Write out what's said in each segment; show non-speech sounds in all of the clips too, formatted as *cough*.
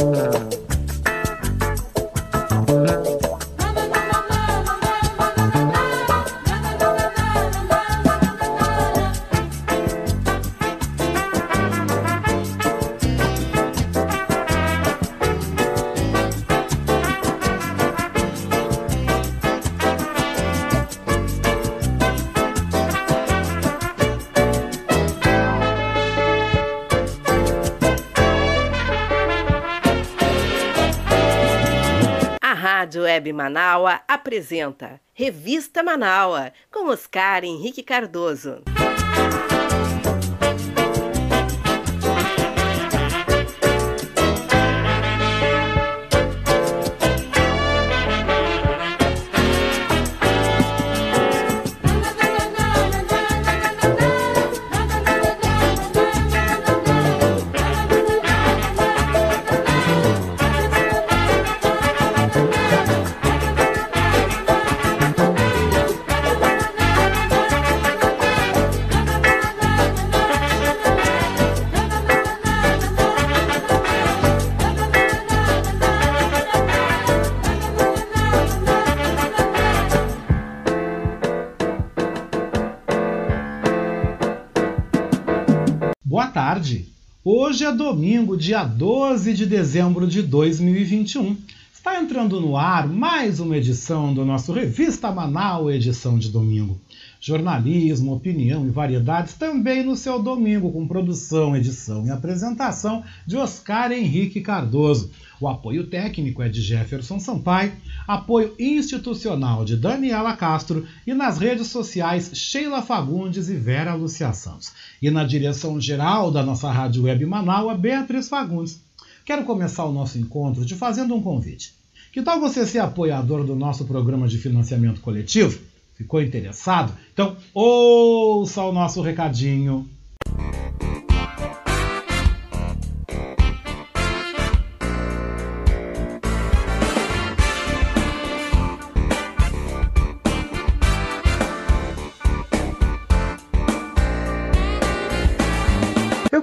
Rádio Web Manaua apresenta Revista Manaua com Oscar Henrique Cardoso. Domingo, dia 12 de dezembro de 2021. Está entrando no ar mais uma edição do nosso Revista Manaus, edição de domingo. Jornalismo, opinião e variedades também no seu domingo, com produção, edição e apresentação de Oscar Henrique Cardoso. O apoio técnico é de Jefferson Sampaio, apoio institucional de Daniela Castro e nas redes sociais Sheila Fagundes e Vera Lucia Santos. E na direção geral da nossa Rádio Web Manaus, Beatriz Fagundes. Quero começar o nosso encontro te fazendo um convite. Que tal você ser apoiador do nosso programa de financiamento coletivo? Ficou interessado? Então ouça o nosso recadinho.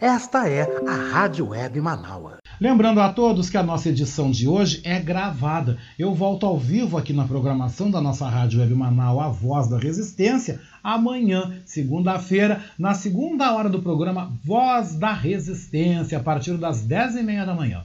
Esta é a Rádio Web Manaua. Lembrando a todos que a nossa edição de hoje é gravada. Eu volto ao vivo aqui na programação da nossa Rádio Web Manaus, A Voz da Resistência, amanhã, segunda-feira, na segunda hora do programa Voz da Resistência, a partir das 10h30 da manhã.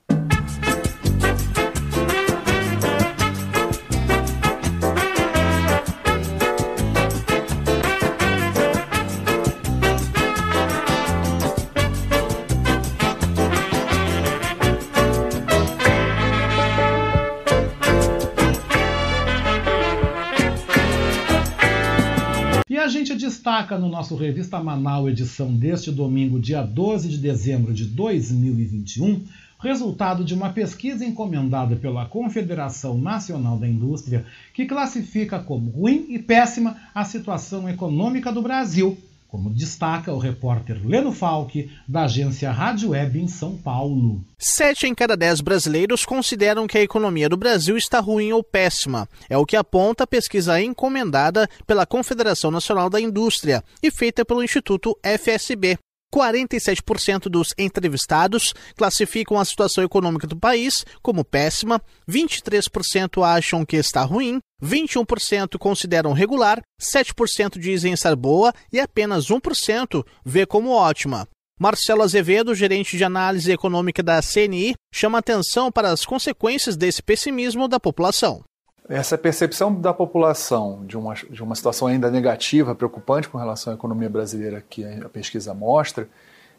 Destaca no nosso Revista Manaus, edição deste domingo, dia 12 de dezembro de 2021, resultado de uma pesquisa encomendada pela Confederação Nacional da Indústria, que classifica como ruim e péssima a situação econômica do Brasil, como destaca o repórter Leno Falck, da agência Rádio Web em São Paulo. Sete em cada dez brasileiros consideram que a economia do Brasil está ruim ou péssima. É o que aponta a pesquisa encomendada pela Confederação Nacional da Indústria e feita pelo Instituto FSB. 47% dos entrevistados classificam a situação econômica do país como péssima, 23% acham que está ruim, 21% consideram regular, 7% dizem estar boa e apenas 1% vê como ótima. Marcelo Azevedo, gerente de análise econômica da CNI, chama atenção para as consequências desse pessimismo da população. Essa percepção da população de uma, de uma situação ainda negativa, preocupante com relação à economia brasileira que a pesquisa mostra,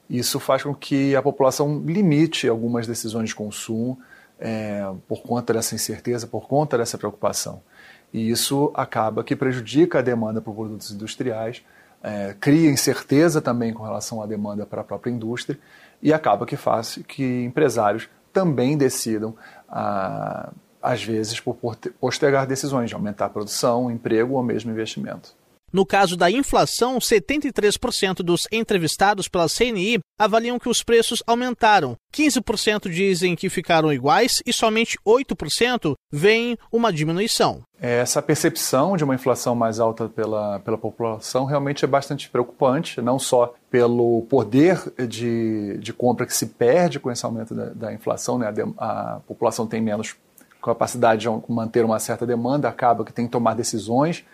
isso faz com que a população limite algumas decisões de consumo é, por conta dessa incerteza, por conta dessa preocupação. E isso acaba que prejudica a demanda por produtos industriais, é, cria incerteza também com relação à demanda para a própria indústria e acaba que faz que empresários também decidam a às vezes por postergar decisões de aumentar a produção, emprego ou mesmo investimento. No caso da inflação, 73% dos entrevistados pela CNI avaliam que os preços aumentaram. 15% dizem que ficaram iguais e somente 8% veem uma diminuição. Essa percepção de uma inflação mais alta pela, pela população realmente é bastante preocupante, não só pelo poder de, de compra que se perde com esse aumento da, da inflação, né? a, a população tem menos capacidade de manter uma certa demanda, acaba que tem que tomar decisões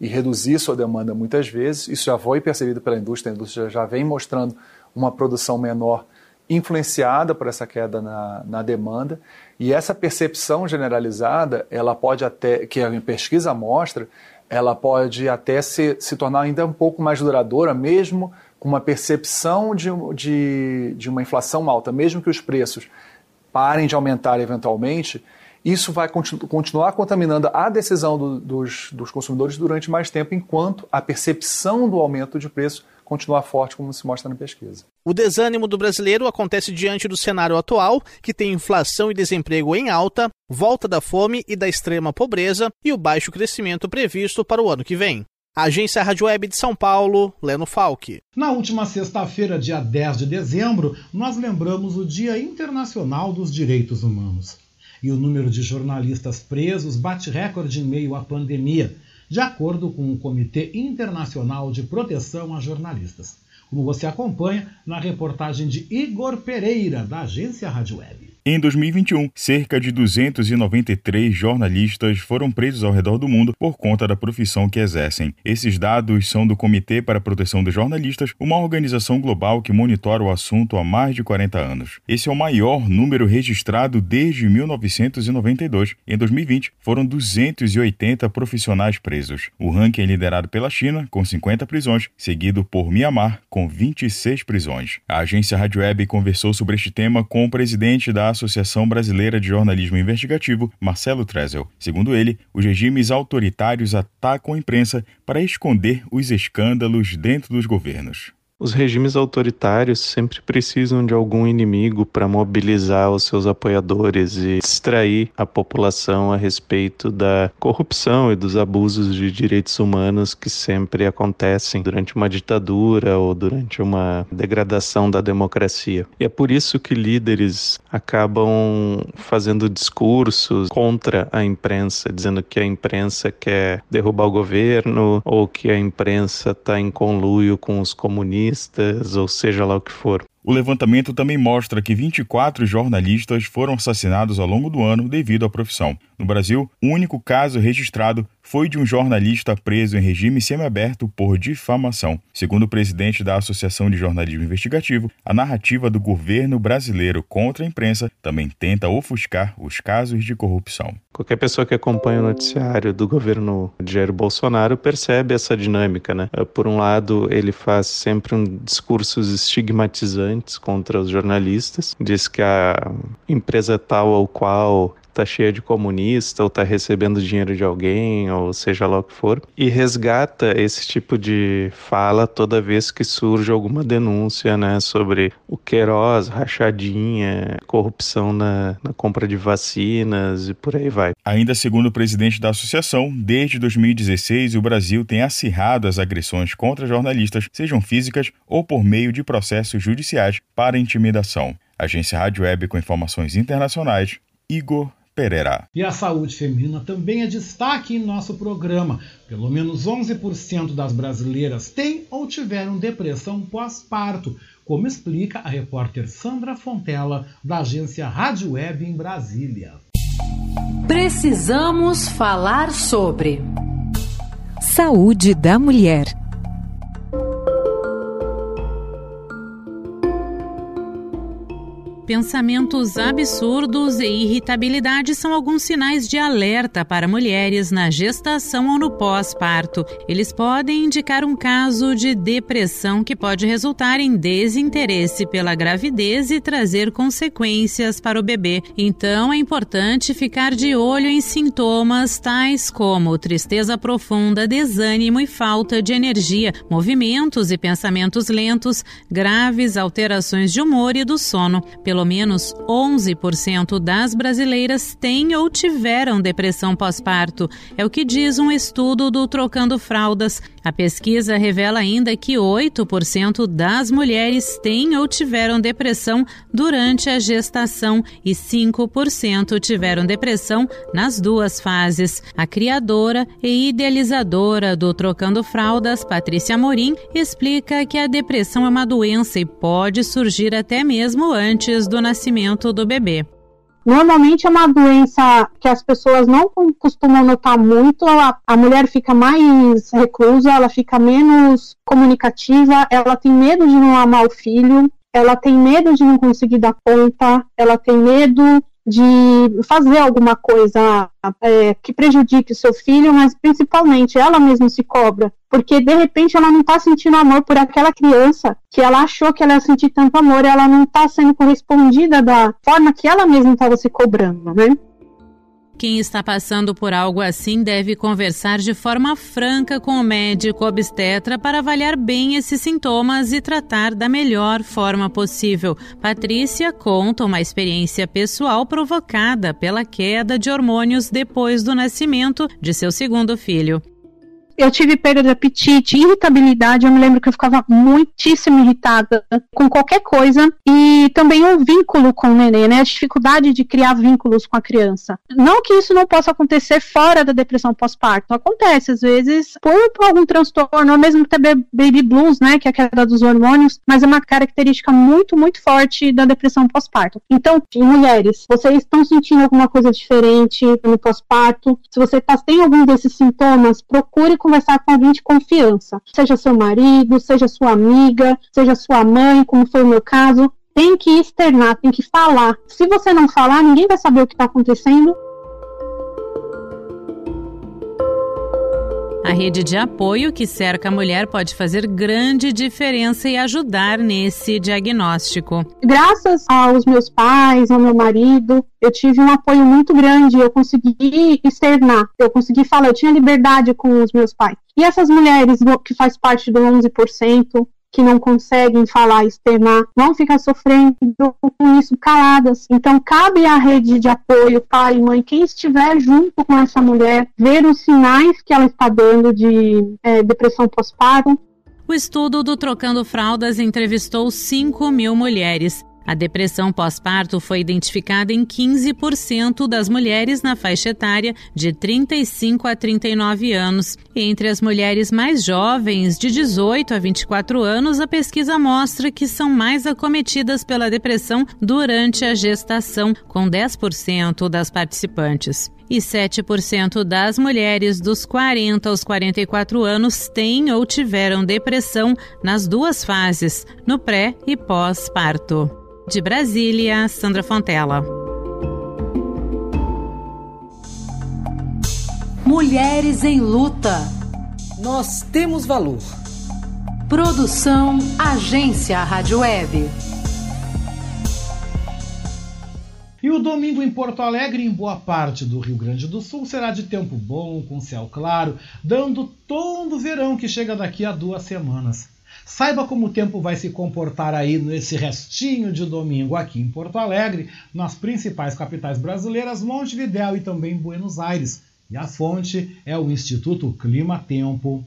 e reduzir sua demanda muitas vezes. Isso já foi percebido pela indústria, a indústria já vem mostrando uma produção menor influenciada por essa queda na, na demanda. E essa percepção generalizada, ela pode até, que a pesquisa mostra, ela pode até se, se tornar ainda um pouco mais duradoura, mesmo com uma percepção de, de, de uma inflação alta, mesmo que os preços parem de aumentar eventualmente, isso vai continu continuar contaminando a decisão do, dos, dos consumidores durante mais tempo, enquanto a percepção do aumento de preço continuar forte, como se mostra na pesquisa. O desânimo do brasileiro acontece diante do cenário atual, que tem inflação e desemprego em alta, volta da fome e da extrema pobreza e o baixo crescimento previsto para o ano que vem. Agência Rádio Web de São Paulo, Leno Falck. Na última sexta-feira, dia 10 de dezembro, nós lembramos o Dia Internacional dos Direitos Humanos e o número de jornalistas presos bate recorde em meio à pandemia, de acordo com o Comitê Internacional de Proteção a Jornalistas, como você acompanha na reportagem de Igor Pereira, da agência Rádio Web. Em 2021, cerca de 293 jornalistas foram presos ao redor do mundo por conta da profissão que exercem. Esses dados são do Comitê para a Proteção dos Jornalistas, uma organização global que monitora o assunto há mais de 40 anos. Esse é o maior número registrado desde 1992. Em 2020, foram 280 profissionais presos. O ranking é liderado pela China, com 50 prisões, seguido por Mianmar, com 26 prisões. A agência Rádio Web conversou sobre este tema com o presidente da Associação Brasileira de Jornalismo Investigativo, Marcelo Trezel. Segundo ele, os regimes autoritários atacam a imprensa para esconder os escândalos dentro dos governos. Os regimes autoritários sempre precisam de algum inimigo para mobilizar os seus apoiadores e distrair a população a respeito da corrupção e dos abusos de direitos humanos que sempre acontecem durante uma ditadura ou durante uma degradação da democracia. E é por isso que líderes acabam fazendo discursos contra a imprensa, dizendo que a imprensa quer derrubar o governo ou que a imprensa está em conluio com os comunistas ou seja lá o que for. O levantamento também mostra que 24 jornalistas foram assassinados ao longo do ano devido à profissão. No Brasil, o único caso registrado foi de um jornalista preso em regime semiaberto por difamação. Segundo o presidente da Associação de Jornalismo Investigativo, a narrativa do governo brasileiro contra a imprensa também tenta ofuscar os casos de corrupção. Qualquer pessoa que acompanha o noticiário do governo de Jair Bolsonaro percebe essa dinâmica, né? Por um lado, ele faz sempre um discursos estigmatizantes contra os jornalistas, diz que a empresa tal ou qual tá cheia de comunista ou tá recebendo dinheiro de alguém, ou seja lá o que for, e resgata esse tipo de fala toda vez que surge alguma denúncia, né, sobre o Queiroz, rachadinha, corrupção na, na compra de vacinas e por aí vai. Ainda segundo o presidente da associação, desde 2016 o Brasil tem acirrado as agressões contra jornalistas, sejam físicas ou por meio de processos judiciais para intimidação. Agência Rádio Web com informações internacionais, Igor Pereira. E a saúde feminina também é destaque em nosso programa. Pelo menos 11% das brasileiras têm ou tiveram depressão pós-parto, como explica a repórter Sandra Fontela, da agência Rádio Web em Brasília. Precisamos falar sobre saúde da mulher. Pensamentos absurdos e irritabilidade são alguns sinais de alerta para mulheres na gestação ou no pós-parto. Eles podem indicar um caso de depressão que pode resultar em desinteresse pela gravidez e trazer consequências para o bebê. Então é importante ficar de olho em sintomas tais como tristeza profunda, desânimo e falta de energia, movimentos e pensamentos lentos, graves alterações de humor e do sono. Pelo pelo menos 11% das brasileiras têm ou tiveram depressão pós-parto. É o que diz um estudo do Trocando Fraldas. A pesquisa revela ainda que 8% das mulheres têm ou tiveram depressão durante a gestação e 5% tiveram depressão nas duas fases. A criadora e idealizadora do Trocando Fraldas, Patrícia Morim, explica que a depressão é uma doença e pode surgir até mesmo antes do nascimento do bebê. Normalmente é uma doença que as pessoas não costumam notar muito, a, a, mulher fica mais reclusa, ela fica menos comunicativa, ela tem medo de não amar o filho, ela tem medo de não conseguir dar conta, ela tem medo de fazer alguma coisa é, que prejudique o seu filho, mas principalmente ela mesma se cobra, porque de repente ela não está sentindo amor por aquela criança que ela achou que ela ia sentir tanto amor, e ela não está sendo correspondida da forma que ela mesma estava se cobrando, né? Quem está passando por algo assim deve conversar de forma franca com o médico obstetra para avaliar bem esses sintomas e tratar da melhor forma possível. Patrícia conta uma experiência pessoal provocada pela queda de hormônios depois do nascimento de seu segundo filho eu tive perda de apetite, irritabilidade. Eu me lembro que eu ficava muitíssimo irritada com qualquer coisa. E também um vínculo com o neném, né? A dificuldade de criar vínculos com a criança. Não que isso não possa acontecer fora da depressão pós-parto. Acontece, às vezes, por, por, algum transtorno, ou mesmo até baby blues, né? Que é a queda dos hormônios. Mas é uma característica muito, muito forte da depressão pós-parto. Então, mulheres, vocês estão sentindo alguma coisa diferente no pós-parto? Se você tá, tem algum desses sintomas, procure conversar com alguém de confiança, seja seu marido, seja sua amiga, seja sua mãe, como foi o meu caso. Tem que externar, tem que falar. Se você não falar, ninguém vai saber o que está acontecendo A rede de apoio que cerca a mulher pode fazer grande diferença e ajudar nesse diagnóstico. Graças aos meus pais, ao meu marido, eu tive um apoio muito grande. Eu consegui externar, eu consegui falar, eu tinha liberdade com os meus pais. E essas mulheres que faz parte do 11%, que não conseguem falar, externar, vão ficar sofrendo com isso caladas. Então, cabe à rede de apoio, pai e mãe, quem estiver junto com essa mulher, ver os sinais que ela está dando de é, depressão pós-parto. O estudo do Trocando Fraldas entrevistou 5 mil mulheres. A depressão pós-parto foi identificada em 15% das mulheres na faixa etária de 35 a 39 anos. Entre as mulheres mais jovens, de 18 a 24 anos, a pesquisa mostra que são mais acometidas pela depressão durante a gestação, com 10% das participantes e 7% das mulheres dos 40 aos 44 anos têm ou tiveram depressão nas duas fases, no pré e pós-parto. De Brasília, Sandra Fontela. Mulheres em Luta. Nós temos valor. Produção Agência Rádio Web. E o domingo em Porto Alegre, em boa parte do Rio Grande do Sul, será de tempo bom, com céu claro, dando tom do verão que chega daqui a duas semanas. Saiba como o tempo vai se comportar aí nesse restinho de domingo aqui em Porto Alegre, nas principais capitais brasileiras, Montevidéu e também Buenos Aires. E a fonte é o Instituto Clima Tempo.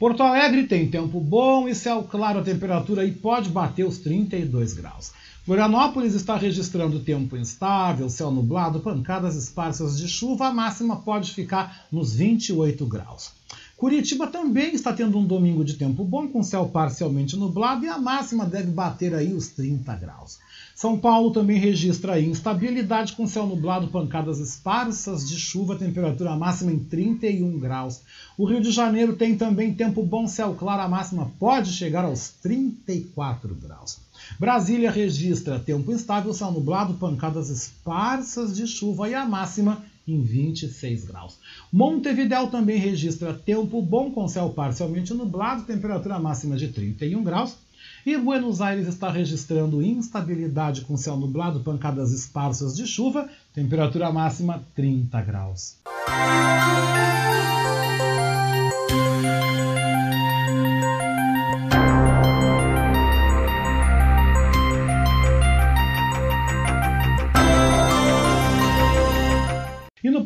Porto Alegre tem tempo bom e céu claro, a temperatura aí pode bater os 32 graus. Florianópolis está registrando tempo instável, céu nublado, pancadas esparsas de chuva, a máxima pode ficar nos 28 graus. Curitiba também está tendo um domingo de tempo bom, com céu parcialmente nublado, e a máxima deve bater aí os 30 graus. São Paulo também registra instabilidade com céu nublado, pancadas esparsas de chuva, temperatura máxima em 31 graus. O Rio de Janeiro tem também tempo bom, céu claro, a máxima pode chegar aos 34 graus. Brasília registra tempo instável, céu nublado, pancadas esparsas de chuva e a máxima em 26 graus. Montevidéu também registra tempo bom com céu parcialmente nublado, temperatura máxima de 31 graus. E Buenos Aires está registrando instabilidade com céu nublado, pancadas esparsas de chuva, temperatura máxima 30 graus.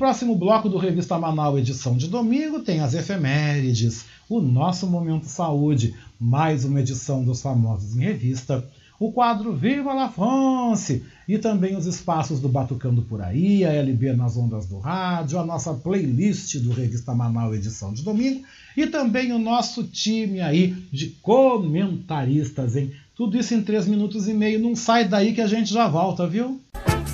Próximo bloco do Revista Manaus, edição de domingo, tem as efemérides, o nosso Momento Saúde, mais uma edição dos famosos em revista, o quadro Viva la France e também os espaços do Batucando por aí, a LB nas ondas do rádio, a nossa playlist do Revista Manaus edição de domingo e também o nosso time aí de comentaristas, hein? Tudo isso em três minutos e meio. Não sai daí que a gente já volta, viu? Você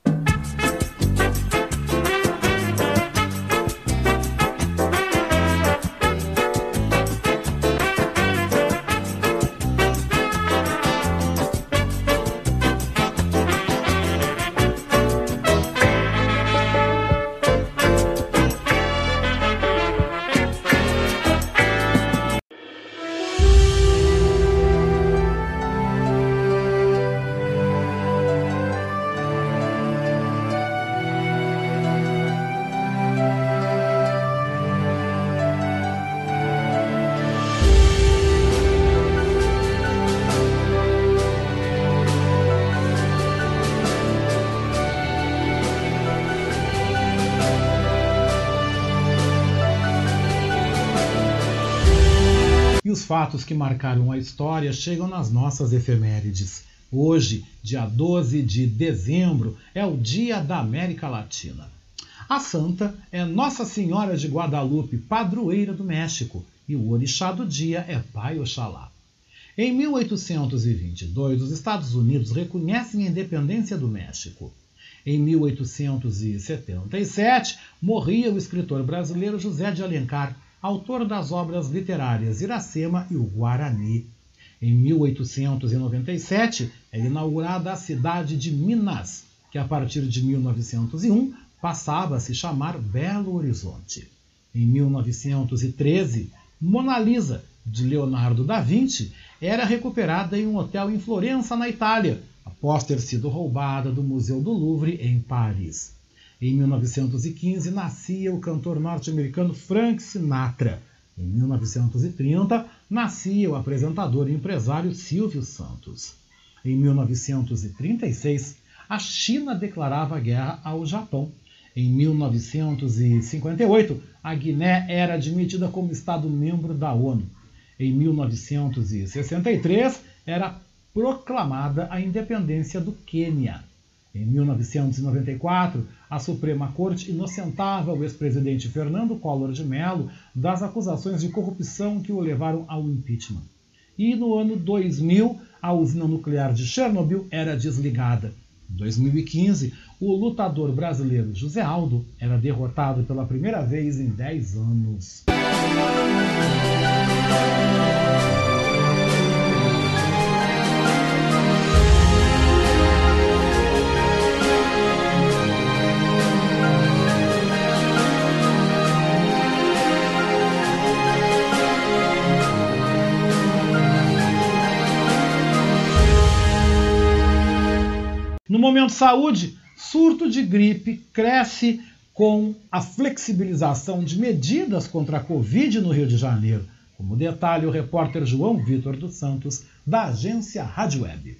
Fatos que marcaram a história chegam nas nossas efemérides. Hoje, dia 12 de dezembro, é o Dia da América Latina. A santa é Nossa Senhora de Guadalupe, padroeira do México, e o orixá do dia é Pai Oxalá. Em 1822, os Estados Unidos reconhecem a independência do México. Em 1877, morria o escritor brasileiro José de Alencar, autor das obras literárias Iracema e o Guarani. Em 1897 é inaugurada a cidade de Minas, que a partir de 1901 passava a se chamar Belo Horizonte. Em 1913, Mona Lisa, de Leonardo da Vinci, era recuperada em um hotel em Florença, na Itália, após ter sido roubada do Museu do Louvre, em Paris. Em 1915, nascia o cantor norte-americano Frank Sinatra. Em 1930, nascia o apresentador e empresário Silvio Santos. Em 1936, a China declarava guerra ao Japão. Em 1958, a Guiné era admitida como Estado-membro da ONU. Em 1963, era proclamada a independência do Quênia. Em 1994, a Suprema Corte inocentava o ex-presidente Fernando Collor de Mello das acusações de corrupção que o levaram ao impeachment. E no ano 2000, a usina nuclear de Chernobyl era desligada. Em 2015, o lutador brasileiro José Aldo era derrotado pela primeira vez em 10 anos. Momento saúde, surto de gripe cresce com a flexibilização de medidas contra a Covid no Rio de Janeiro. Como detalhe, o repórter João Vitor dos Santos, da agência Rádio Web.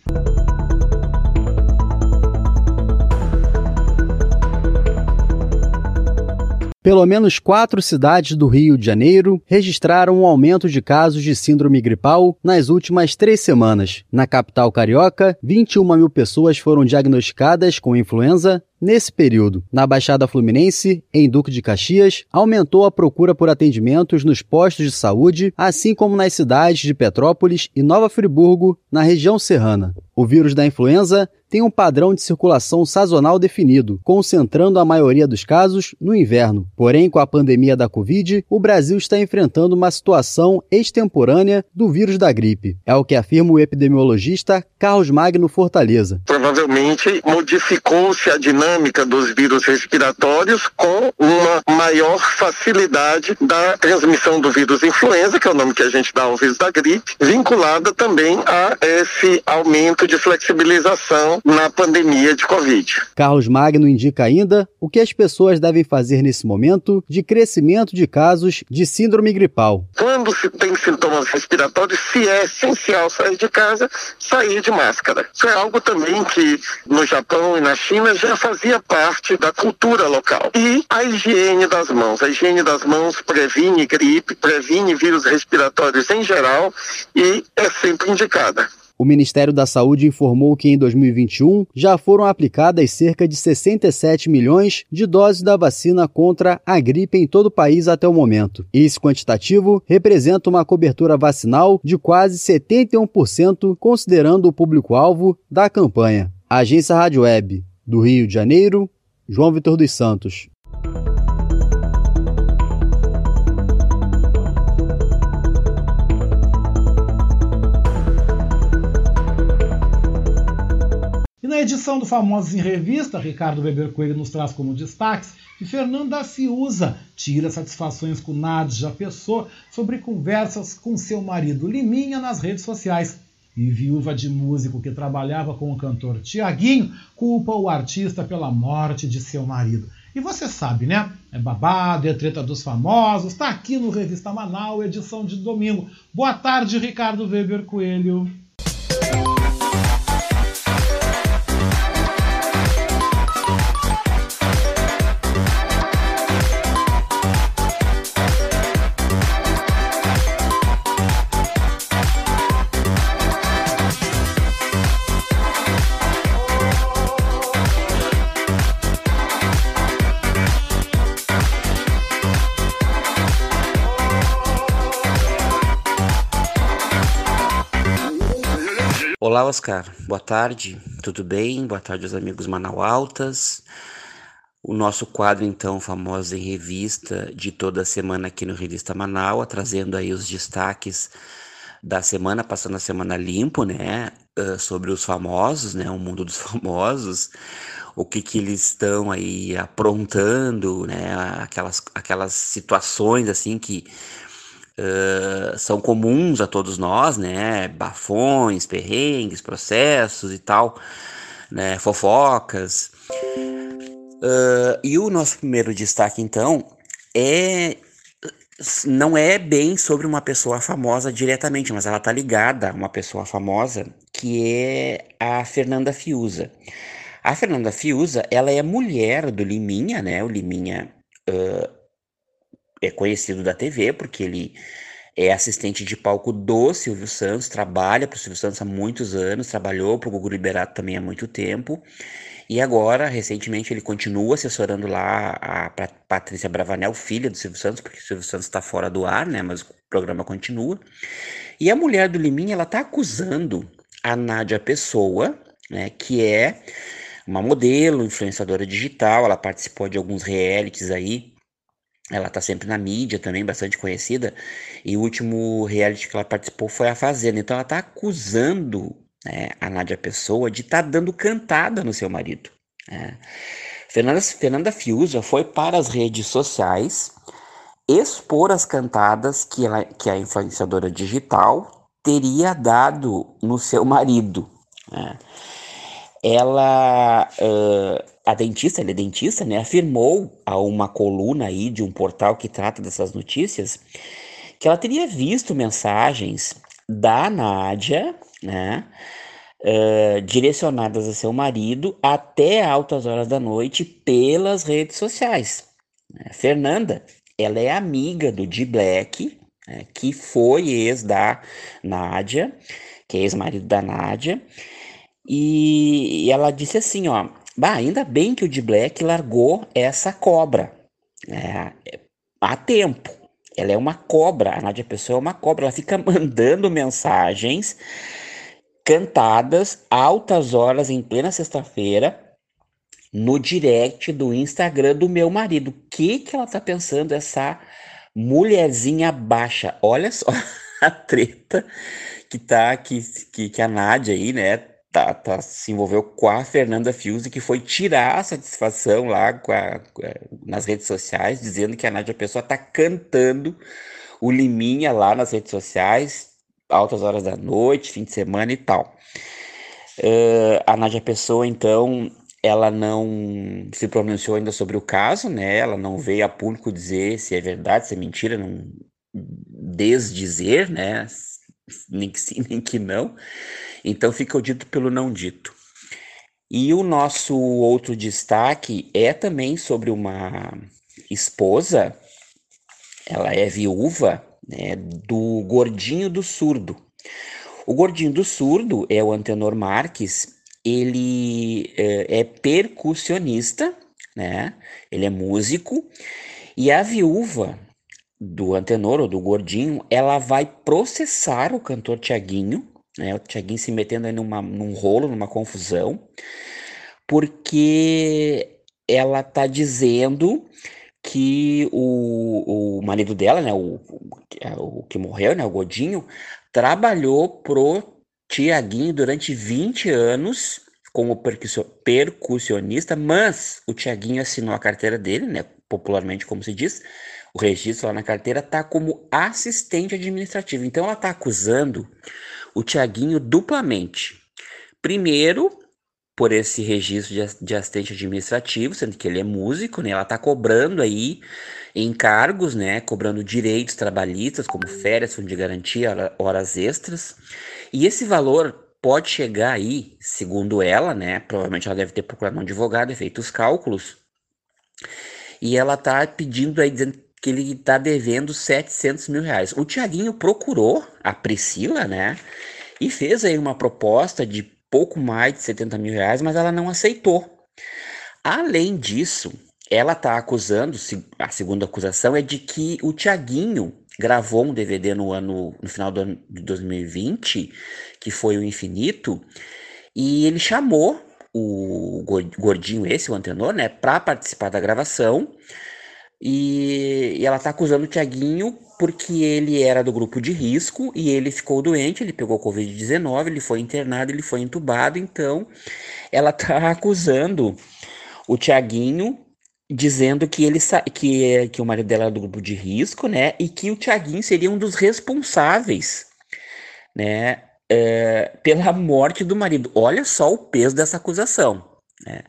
Pelo menos quatro cidades do Rio de Janeiro registraram um aumento de casos de síndrome gripal nas últimas três semanas. Na capital carioca, 21 mil pessoas foram diagnosticadas com influenza Nesse período, na Baixada Fluminense, em Duque de Caxias, aumentou a procura por atendimentos nos postos de saúde, assim como nas cidades de Petrópolis e Nova Friburgo, na região serrana. O vírus da influenza tem um padrão de circulação sazonal definido, concentrando a maioria dos casos no inverno. Porém, com a pandemia da Covid, o Brasil está enfrentando uma situação extemporânea do vírus da gripe. É o que afirma o epidemiologista Carlos Magno Fortaleza. Provavelmente modificou-se a dinâmica dinâmica dos vírus respiratórios com uma maior facilidade da transmissão do vírus influenza, que é o nome que a gente dá ao vírus da gripe, vinculada também a esse aumento de flexibilização na pandemia de Covid. Carlos Magno indica ainda o que as pessoas devem fazer nesse momento de crescimento de casos de síndrome gripal. Quando se tem sintomas respiratórios, se é essencial sair de casa, sair de máscara. Isso é algo também que no Japão e na China já fazia parte da cultura local. E a higiene das mãos. A higiene das mãos previne gripe, previne vírus respiratórios em geral e é sempre indicada. O Ministério da Saúde informou que em 2021 já foram aplicadas cerca de 67 milhões de doses da vacina contra a gripe em todo o país até o momento. Esse quantitativo representa uma cobertura vacinal de quase 71%, considerando o público-alvo da campanha. Agência Rádio Web, do Rio de Janeiro, João Vitor dos Santos. na edição do Famosos em Revista, Ricardo Weber Coelho nos traz como destaques que Fernanda Fiuza tira satisfações com Nádia Pessoa sobre conversas com seu marido Liminha nas redes sociais. E viúva de músico que trabalhava com o cantor Tiaguinho culpa o artista pela morte de seu marido. E você sabe, né? É babado, é treta dos famosos. Está aqui no Revista Manaus, edição de domingo. Boa tarde, Ricardo Weber Coelho. Olá, Oscar. Boa tarde. Tudo bem? Boa tarde aos amigos Manaualtas. O nosso quadro, então, famoso em revista de toda semana aqui no Revista Manaus, trazendo aí os destaques da semana, passando a semana limpo, né? Uh, sobre os famosos, né? O mundo dos *laughs* famosos, o que que eles estão aí aprontando, né? Aquelas, aquelas situações, assim, que Uh, são comuns a todos nós, né? Bafões, perrengues, processos e tal, né? Fofocas. Uh, e o nosso primeiro destaque, então, é não é bem sobre uma pessoa famosa diretamente, mas ela tá ligada a uma pessoa famosa que é a Fernanda Fiuza. A Fernanda Fiuza, ela é mulher do Liminha, né? O Liminha uh, é conhecido da TV, porque ele é assistente de palco do Silvio Santos, trabalha para o Silvio Santos há muitos anos, trabalhou para o Gugu Liberato também há muito tempo. E agora, recentemente, ele continua assessorando lá a Patrícia Bravanel, filha do Silvio Santos, porque o Silvio Santos está fora do ar, né? Mas o programa continua. E a mulher do Liminha, ela tá acusando a Nádia Pessoa, né? Que é uma modelo, influenciadora digital, ela participou de alguns realities aí ela tá sempre na mídia também, bastante conhecida. E o último reality que ela participou foi a Fazenda. Então ela tá acusando né, a Nádia Pessoa de estar tá dando cantada no seu marido. Né? Fernanda, Fernanda Fiuza foi para as redes sociais expor as cantadas que, ela, que a influenciadora digital teria dado no seu marido. Né? Ela uh, a dentista, ele é dentista, né, afirmou a uma coluna aí de um portal que trata dessas notícias que ela teria visto mensagens da Nádia, né, uh, direcionadas a seu marido até altas horas da noite pelas redes sociais. Fernanda, ela é amiga do Di Black, né, que foi ex da Nádia, que é ex-marido da Nádia, e ela disse assim, ó, Bah, ainda bem que o de Black largou essa cobra. É, há tempo. Ela é uma cobra, a Nádia Pessoa é uma cobra. Ela fica *laughs* mandando mensagens cantadas altas horas em plena sexta-feira no direct do Instagram do meu marido. O que que ela tá pensando essa mulherzinha baixa? Olha só *laughs* a treta que tá que, que, que a Nádia aí, né, tá, tá, se envolveu com a Fernanda Fiuzi, que foi tirar a satisfação lá com a, com a, nas redes sociais, dizendo que a Nádia Pessoa tá cantando o Liminha lá nas redes sociais, altas horas da noite, fim de semana e tal. Uh, a Nádia Pessoa, então, ela não se pronunciou ainda sobre o caso, né? Ela não veio a público dizer se é verdade, se é mentira, não desdizer, né? *laughs* Nem que sim, nem que não. Então fica o dito pelo não dito. E o nosso outro destaque é também sobre uma esposa, ela é viúva, né, do Gordinho do Surdo. O Gordinho do Surdo é o Antenor Marques, ele é, é percussionista, né? Ele é músico e a viúva do Antenor ou do Gordinho, ela vai processar o cantor Tiaguinho né? O Thiaguinho se metendo aí numa, num rolo, numa confusão, porque ela tá dizendo que o, o marido dela, né, o, o, o que morreu, né, o Godinho, trabalhou pro Tiaguinho durante 20 anos como percussionista, mas o Tiaguinho assinou a carteira dele, né, popularmente como se diz, o registro lá na carteira tá como assistente administrativo. Então ela tá acusando o Tiaguinho duplamente. Primeiro, por esse registro de, assistente administrativo, sendo que ele é músico, né? Ela está cobrando aí encargos, né? Cobrando direitos trabalhistas, como férias, fundo de garantia, horas extras. E esse valor pode chegar aí, segundo ela, né? Provavelmente ela deve ter procurado um advogado e feito os cálculos. E ela está pedindo aí, dizendo que ele está devendo 700 mil reais. O Tiaguinho procurou a Priscila, né? E fez aí uma proposta de pouco mais de 70 mil reais, mas ela não aceitou. Além disso, ela está acusando, a segunda acusação é de que o Tiaguinho gravou um DVD no ano, no final do ano de 2020, que foi o Infinito, e ele chamou o gordinho esse, o antenor, né, para participar da gravação. E, e ela tá acusando o Tiaguinho porque ele era do grupo de risco e ele ficou doente, ele pegou Covid-19, ele foi internado, ele foi entubado, então ela tá *laughs* acusando o Tiaguinho dizendo que ele que, que o marido dela era do grupo de risco, né? E que o Tiaguinho seria um dos responsáveis, né? É, pela morte do marido. Olha só o peso dessa acusação, né?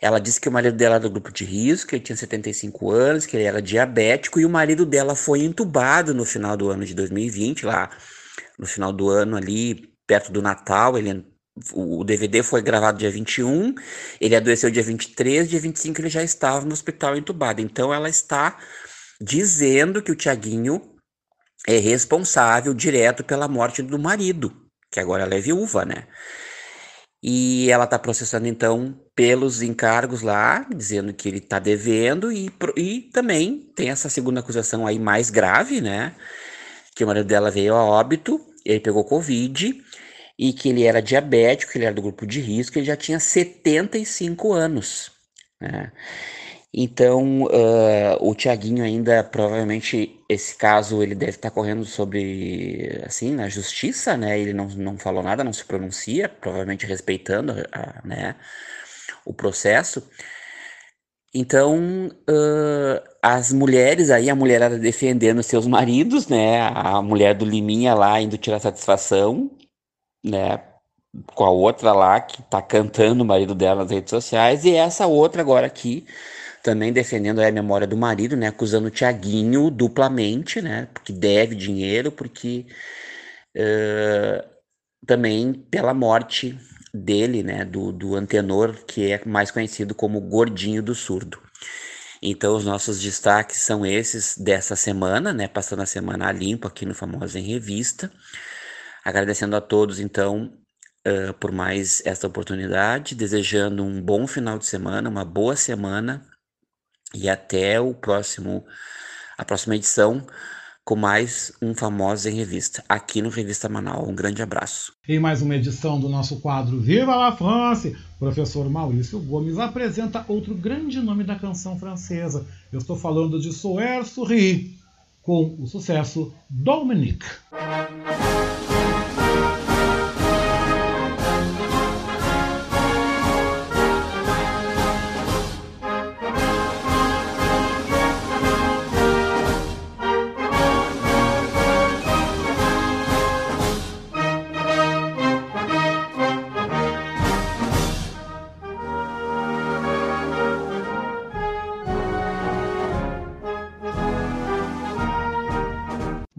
Ela disse que o marido dela era do grupo de risco, que ele tinha 75 anos, que ele era diabético, e o marido dela foi entubado no final do ano de 2020, lá no final do ano ali, perto do Natal, ele o DVD foi gravado dia 21, ele adoeceu dia 23, dia 25 ele já estava no hospital entubado. Então ela está dizendo que o Tiaguinho é responsável direto pela morte do marido, que agora ela é viúva, né? E ela está processando então pelos encargos lá, dizendo que ele está devendo, e, e também tem essa segunda acusação aí mais grave, né? Que o marido dela veio a óbito, ele pegou Covid, e que ele era diabético, que ele era do grupo de risco, ele já tinha 75 anos, né? Então, uh, o Tiaguinho ainda, provavelmente, esse caso ele deve estar tá correndo sobre, assim, na justiça, né? Ele não, não falou nada, não se pronuncia, provavelmente respeitando, a, né, o processo. Então, uh, as mulheres aí, a mulherada defendendo seus maridos, né? A mulher do Liminha lá indo tirar satisfação, né? Com a outra lá que tá cantando o marido dela nas redes sociais, e essa outra agora aqui também defendendo a memória do marido, né, acusando o Tiaguinho duplamente, né, porque deve dinheiro, porque uh, também pela morte dele, né, do, do Antenor, que é mais conhecido como Gordinho do Surdo. Então, os nossos destaques são esses dessa semana, né, passando a semana limpo aqui no Famosa em Revista. Agradecendo a todos, então, uh, por mais esta oportunidade, desejando um bom final de semana, uma boa semana e até o próximo a próxima edição com mais um Famosos em Revista, aqui no Revista Manaus. Um grande abraço. Em mais uma edição do nosso quadro Viva la France, professor Maurício Gomes apresenta outro grande nome da canção francesa. Eu estou falando de Soeur Souris, com o sucesso Dominique.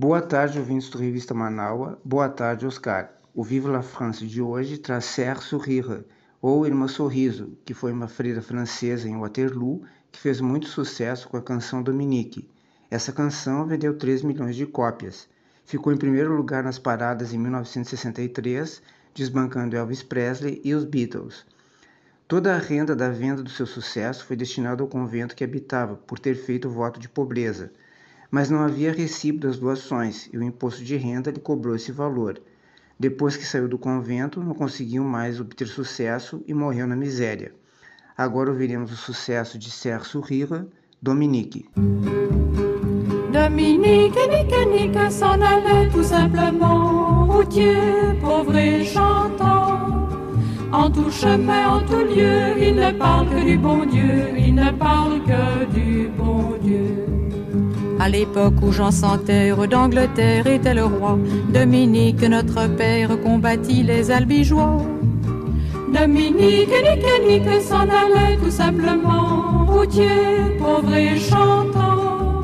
Boa tarde, ouvintes do Revista Manaua. Boa tarde, Oscar. O Viva la France de hoje traz Serre Sourire, ou Irmã Sorriso, que foi uma freira francesa em Waterloo que fez muito sucesso com a canção Dominique. Essa canção vendeu 3 milhões de cópias. Ficou em primeiro lugar nas paradas em 1963, desbancando Elvis Presley e os Beatles. Toda a renda da venda do seu sucesso foi destinada ao convento que habitava, por ter feito voto de pobreza mas não havia recibo das doações e o imposto de renda lhe cobrou esse valor. Depois que saiu do convento, não conseguiu mais obter sucesso e morreu na miséria. Agora ouviremos o sucesso de Serre Sourire, Dominique. Dominique, nique, nique, s'en allait tout simplement, routier, pauvre et chantant. En tout chemin, en tout lieu, il ne parle que du bon Dieu, il ne parle que du bon Dieu. À l'époque où Jean sans terre d'Angleterre était le roi, Dominique, notre père, combattit les albigeois. Dominique, nique, nique, s'en allait tout simplement, routier, pauvre et chantant.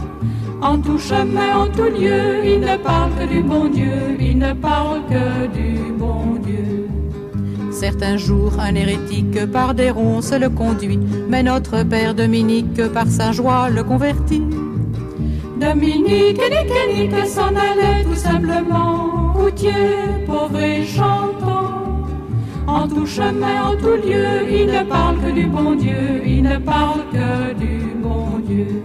En tout chemin, en tout lieu, il ne parle que du bon Dieu, il ne parle que du bon Dieu. Certains jours, un hérétique par des ronces le conduit, mais notre père Dominique, par sa joie, le convertit. Dominique, nique, nique, s'en allait tout simplement, routier, pauvre et. En tout chemin, en tout lieu, il ne parle que du bon Dieu, il ne parle que du bon Dieu.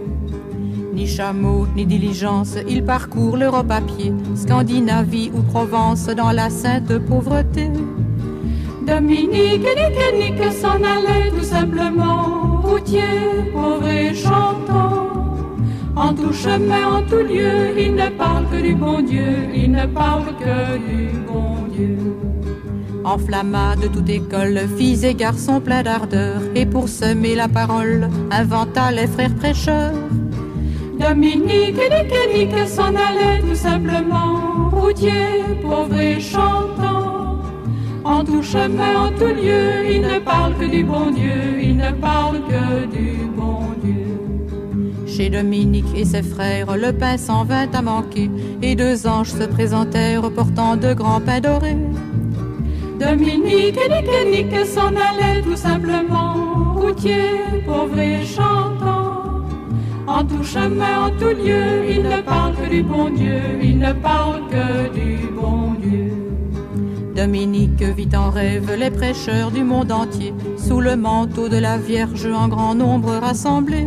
Ni chameau, ni diligence, il parcourt l'Europe à pied, Scandinavie ou Provence, dans la sainte pauvreté. Dominique, nique, nique, s'en allait tout simplement, routier, pauvre et. En tout chemin, en tout lieu, il ne parle que du bon Dieu, il ne parle que du bon Dieu. Enflamma de toute école, filles et garçons pleins d'ardeur, et pour semer la parole, inventa les frères prêcheurs. Dominique et Nique, s'en allait tout simplement, routier, pauvre et chantant. En tout chemin, en tout lieu, il ne parle que du bon Dieu, il ne parle que du bon Dieu. Chez Dominique et ses frères, le pain s'en vint à manquer, et deux anges se présentèrent portant de grands pains dorés. Dominique et Nique, Nique s'en allait tout simplement, routier, pauvre et chantant. En tout chemin, en tout lieu, il ne parle que du bon Dieu, il ne parle que du bon Dieu. Dominique vit en rêve les prêcheurs du monde entier, sous le manteau de la Vierge en grand nombre rassemblés.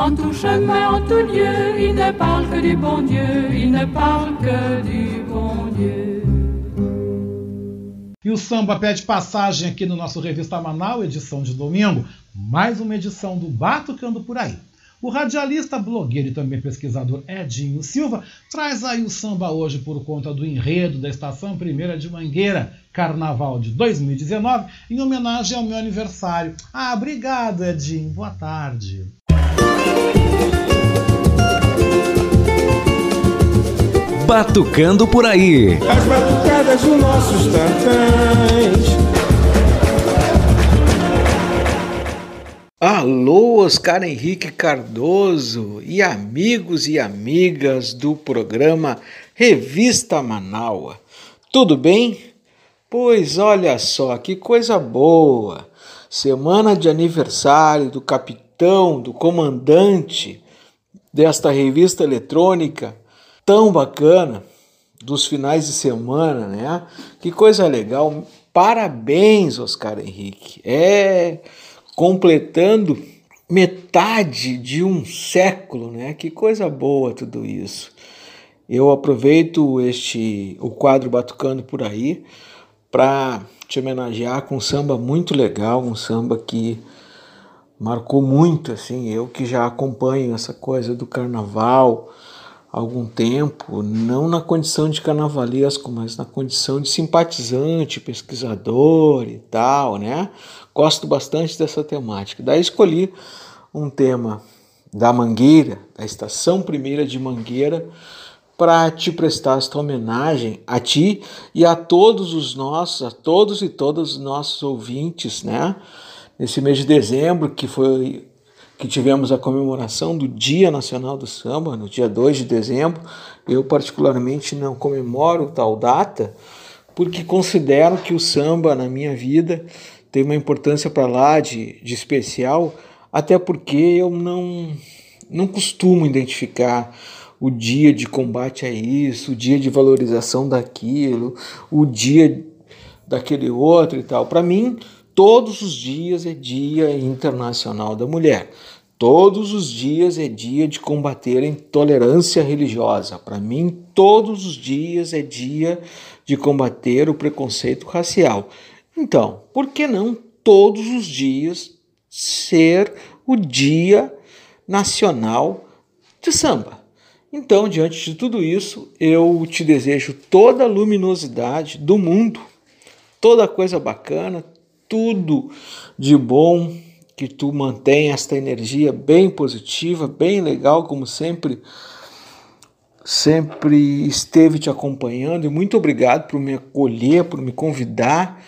En tout chemin, en tout lieu, il ne parle que du bon Dieu, il ne parle que du bon Dieu. E o samba pede passagem aqui no nosso Revista Manaus, edição de domingo. Mais uma edição do Batucando por Aí. O radialista, blogueiro e também pesquisador Edinho Silva traz aí o samba hoje por conta do enredo da Estação Primeira de Mangueira, Carnaval de 2019, em homenagem ao meu aniversário. Ah, obrigado, Edinho. Boa tarde. Batucando por aí. As batucadas dos nossos tantãs. Alô, Oscar Henrique Cardoso e amigos e amigas do programa Revista Manaua. Tudo bem? Pois olha só, que coisa boa! Semana de aniversário do capitão, do comandante desta revista eletrônica tão bacana, dos finais de semana, né? Que coisa legal! Parabéns, Oscar Henrique. É completando metade de um século, né? Que coisa boa tudo isso. Eu aproveito este o quadro Batucando por aí para te homenagear com um samba muito legal, um samba que marcou muito assim, eu que já acompanho essa coisa do carnaval há algum tempo, não na condição de carnavalesco, mas na condição de simpatizante, pesquisador e tal, né? Gosto bastante dessa temática. Daí escolhi um tema da Mangueira, da Estação Primeira de Mangueira, para te prestar esta homenagem a ti e a todos os nossos, a todos e todas os nossos ouvintes, né? Nesse mês de dezembro, que foi que tivemos a comemoração do Dia Nacional do Samba, no dia 2 de dezembro. Eu, particularmente, não comemoro tal data, porque considero que o samba, na minha vida, tem uma importância para lá de, de especial, até porque eu não, não costumo identificar o dia de combate a isso, o dia de valorização daquilo, o dia daquele outro e tal. Para mim, Todos os dias é Dia Internacional da Mulher. Todos os dias é dia de combater a intolerância religiosa. Para mim, todos os dias é dia de combater o preconceito racial. Então, por que não todos os dias ser o Dia Nacional de Samba? Então, diante de tudo isso, eu te desejo toda a luminosidade do mundo, toda coisa bacana, tudo de bom, que tu mantenha esta energia bem positiva, bem legal, como sempre sempre esteve te acompanhando e muito obrigado por me acolher, por me convidar,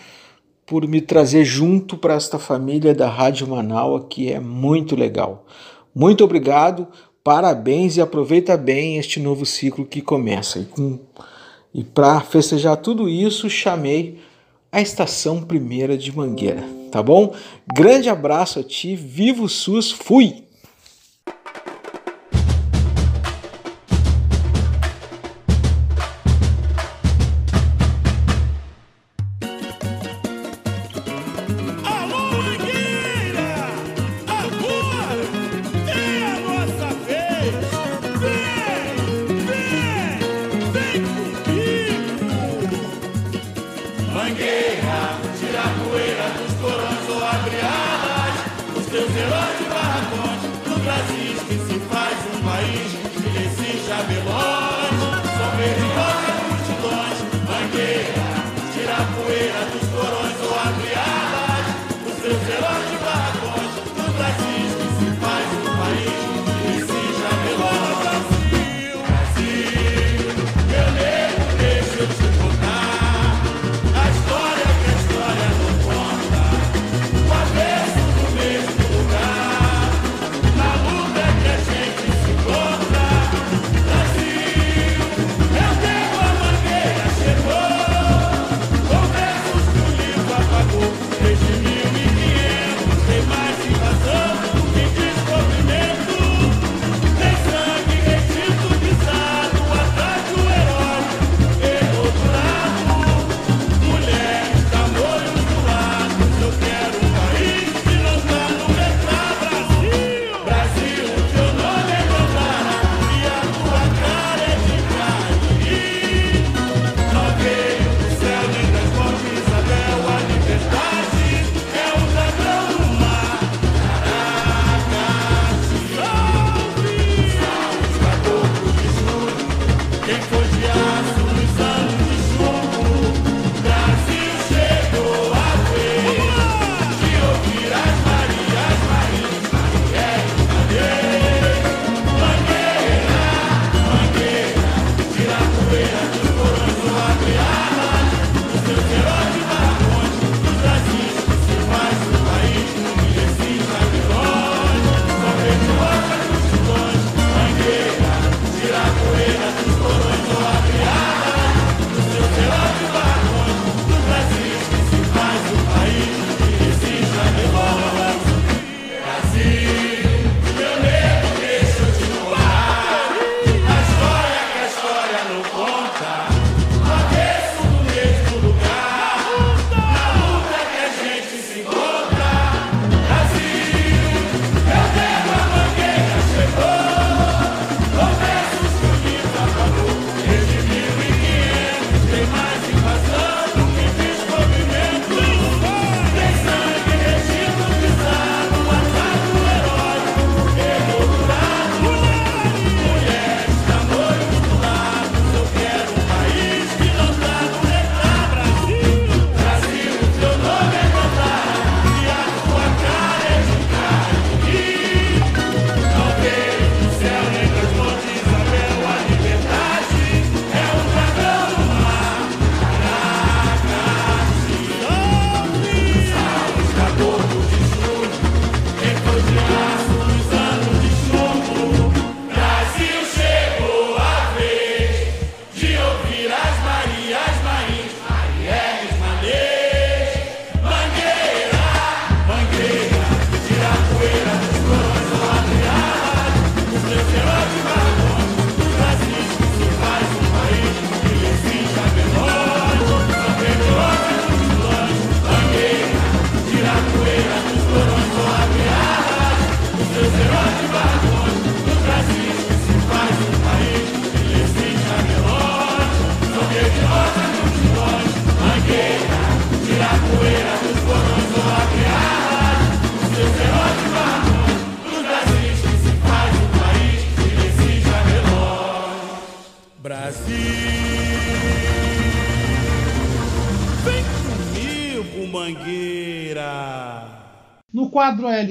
por me trazer junto para esta família da Rádio Manaus, que é muito legal. Muito obrigado, parabéns e aproveita bem este novo ciclo que começa. E, e para festejar tudo isso, chamei a estação primeira de Mangueira, tá bom? Grande abraço a ti, vivo SUS, fui!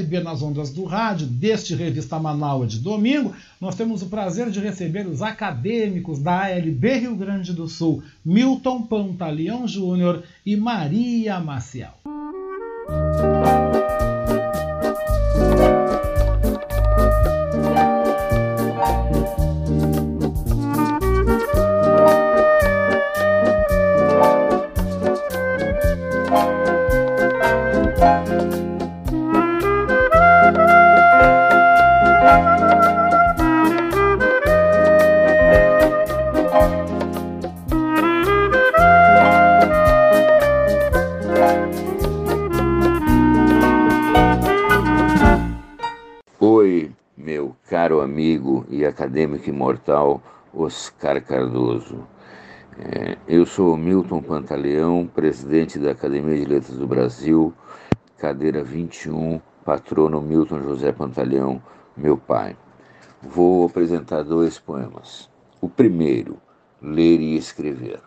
LB nas ondas do rádio, deste Revista Manaus de domingo, nós temos o prazer de receber os acadêmicos da ALB Rio Grande do Sul, Milton Pantaleão Júnior e Maria Maciel. Acadêmico imortal Oscar Cardoso. É, eu sou Milton Pantaleão, presidente da Academia de Letras do Brasil, cadeira 21, patrono Milton José Pantaleão, meu pai. Vou apresentar dois poemas. O primeiro, Ler e Escrever.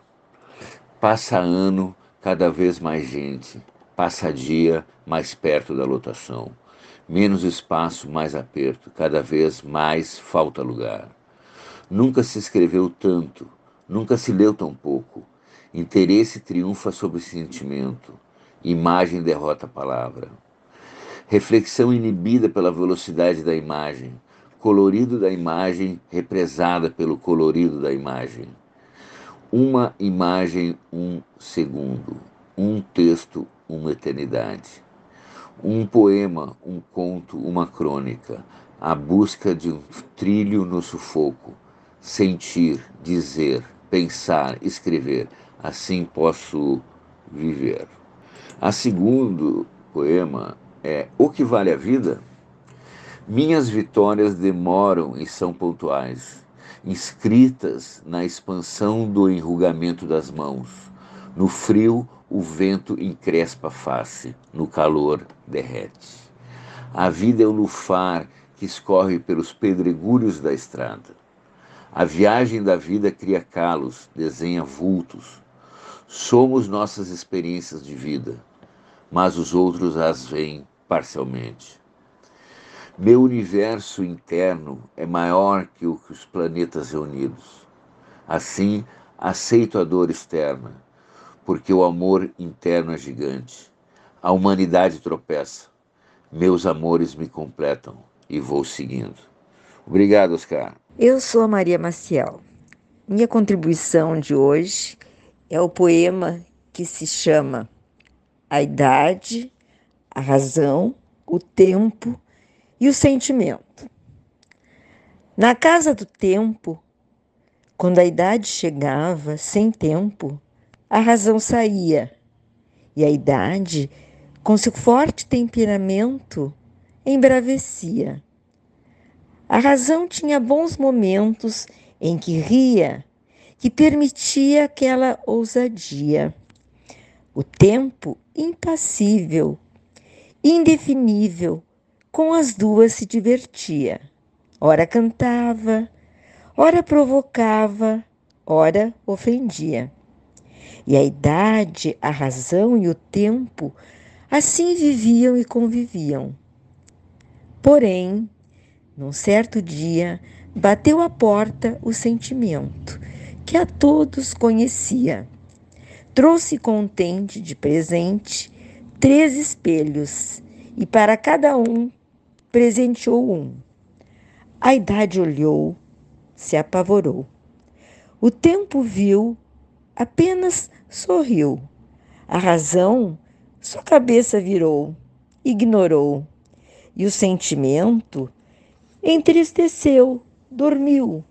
Passa ano, cada vez mais gente, passa dia, mais perto da lotação Menos espaço, mais aperto, cada vez mais falta lugar. Nunca se escreveu tanto, nunca se leu tão pouco. Interesse triunfa sobre sentimento, imagem derrota a palavra. Reflexão inibida pela velocidade da imagem, colorido da imagem represada pelo colorido da imagem. Uma imagem, um segundo. Um texto, uma eternidade um poema, um conto, uma crônica, a busca de um trilho no sufoco, sentir, dizer, pensar, escrever, assim posso viver. A segundo poema é O que vale a vida? Minhas vitórias demoram e são pontuais, inscritas na expansão do enrugamento das mãos, no frio o vento encrespa a face, no calor derrete. A vida é o lufar que escorre pelos pedregulhos da estrada. A viagem da vida cria calos, desenha vultos. Somos nossas experiências de vida, mas os outros as veem parcialmente. Meu universo interno é maior que os planetas reunidos. Assim, aceito a dor externa porque o amor interno é gigante. A humanidade tropeça. Meus amores me completam e vou seguindo. Obrigado, Oscar. Eu sou a Maria Maciel. Minha contribuição de hoje é o poema que se chama A Idade, a Razão, o Tempo e o Sentimento. Na casa do tempo, quando a idade chegava sem tempo, a razão saía, e a idade, com seu forte temperamento, embravecia. A razão tinha bons momentos em que ria, que permitia aquela ousadia. O tempo, impassível, indefinível, com as duas se divertia. Ora cantava, ora provocava, ora ofendia. E a idade, a razão e o tempo assim viviam e conviviam. Porém, num certo dia, bateu à porta o sentimento, que a todos conhecia. Trouxe contente de presente três espelhos e para cada um presenteou um. A idade olhou, se apavorou. O tempo viu apenas sorriu. A razão, sua cabeça virou, ignorou. E o sentimento entristeceu, dormiu.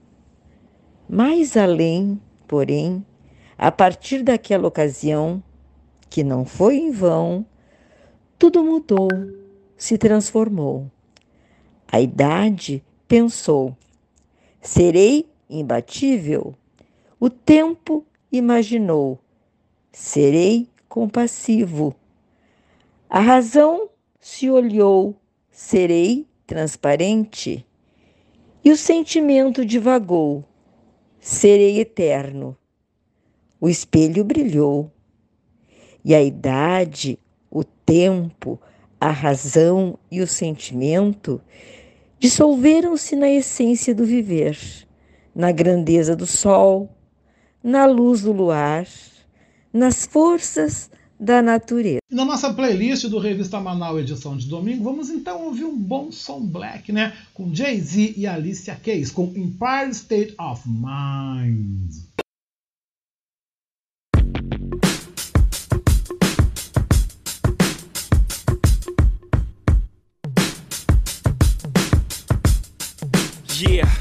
Mais além, porém, a partir daquela ocasião, que não foi em vão, tudo mudou, se transformou. A idade pensou: serei imbatível? O tempo imaginou: serei compassivo. A razão se olhou: serei transparente. E o sentimento divagou: serei eterno. O espelho brilhou. E a idade, o tempo, a razão e o sentimento dissolveram-se na essência do viver, na grandeza do sol, na luz do luar, nas forças da natureza. Na nossa playlist do Revista Manaus edição de domingo, vamos então ouvir um bom som black, né? Com Jay-Z e Alicia Keys, com Empire State of Mind. Yeah.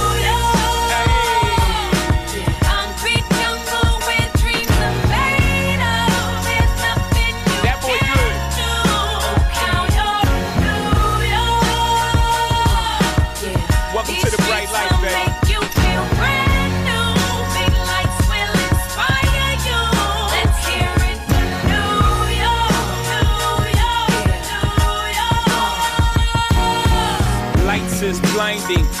everything.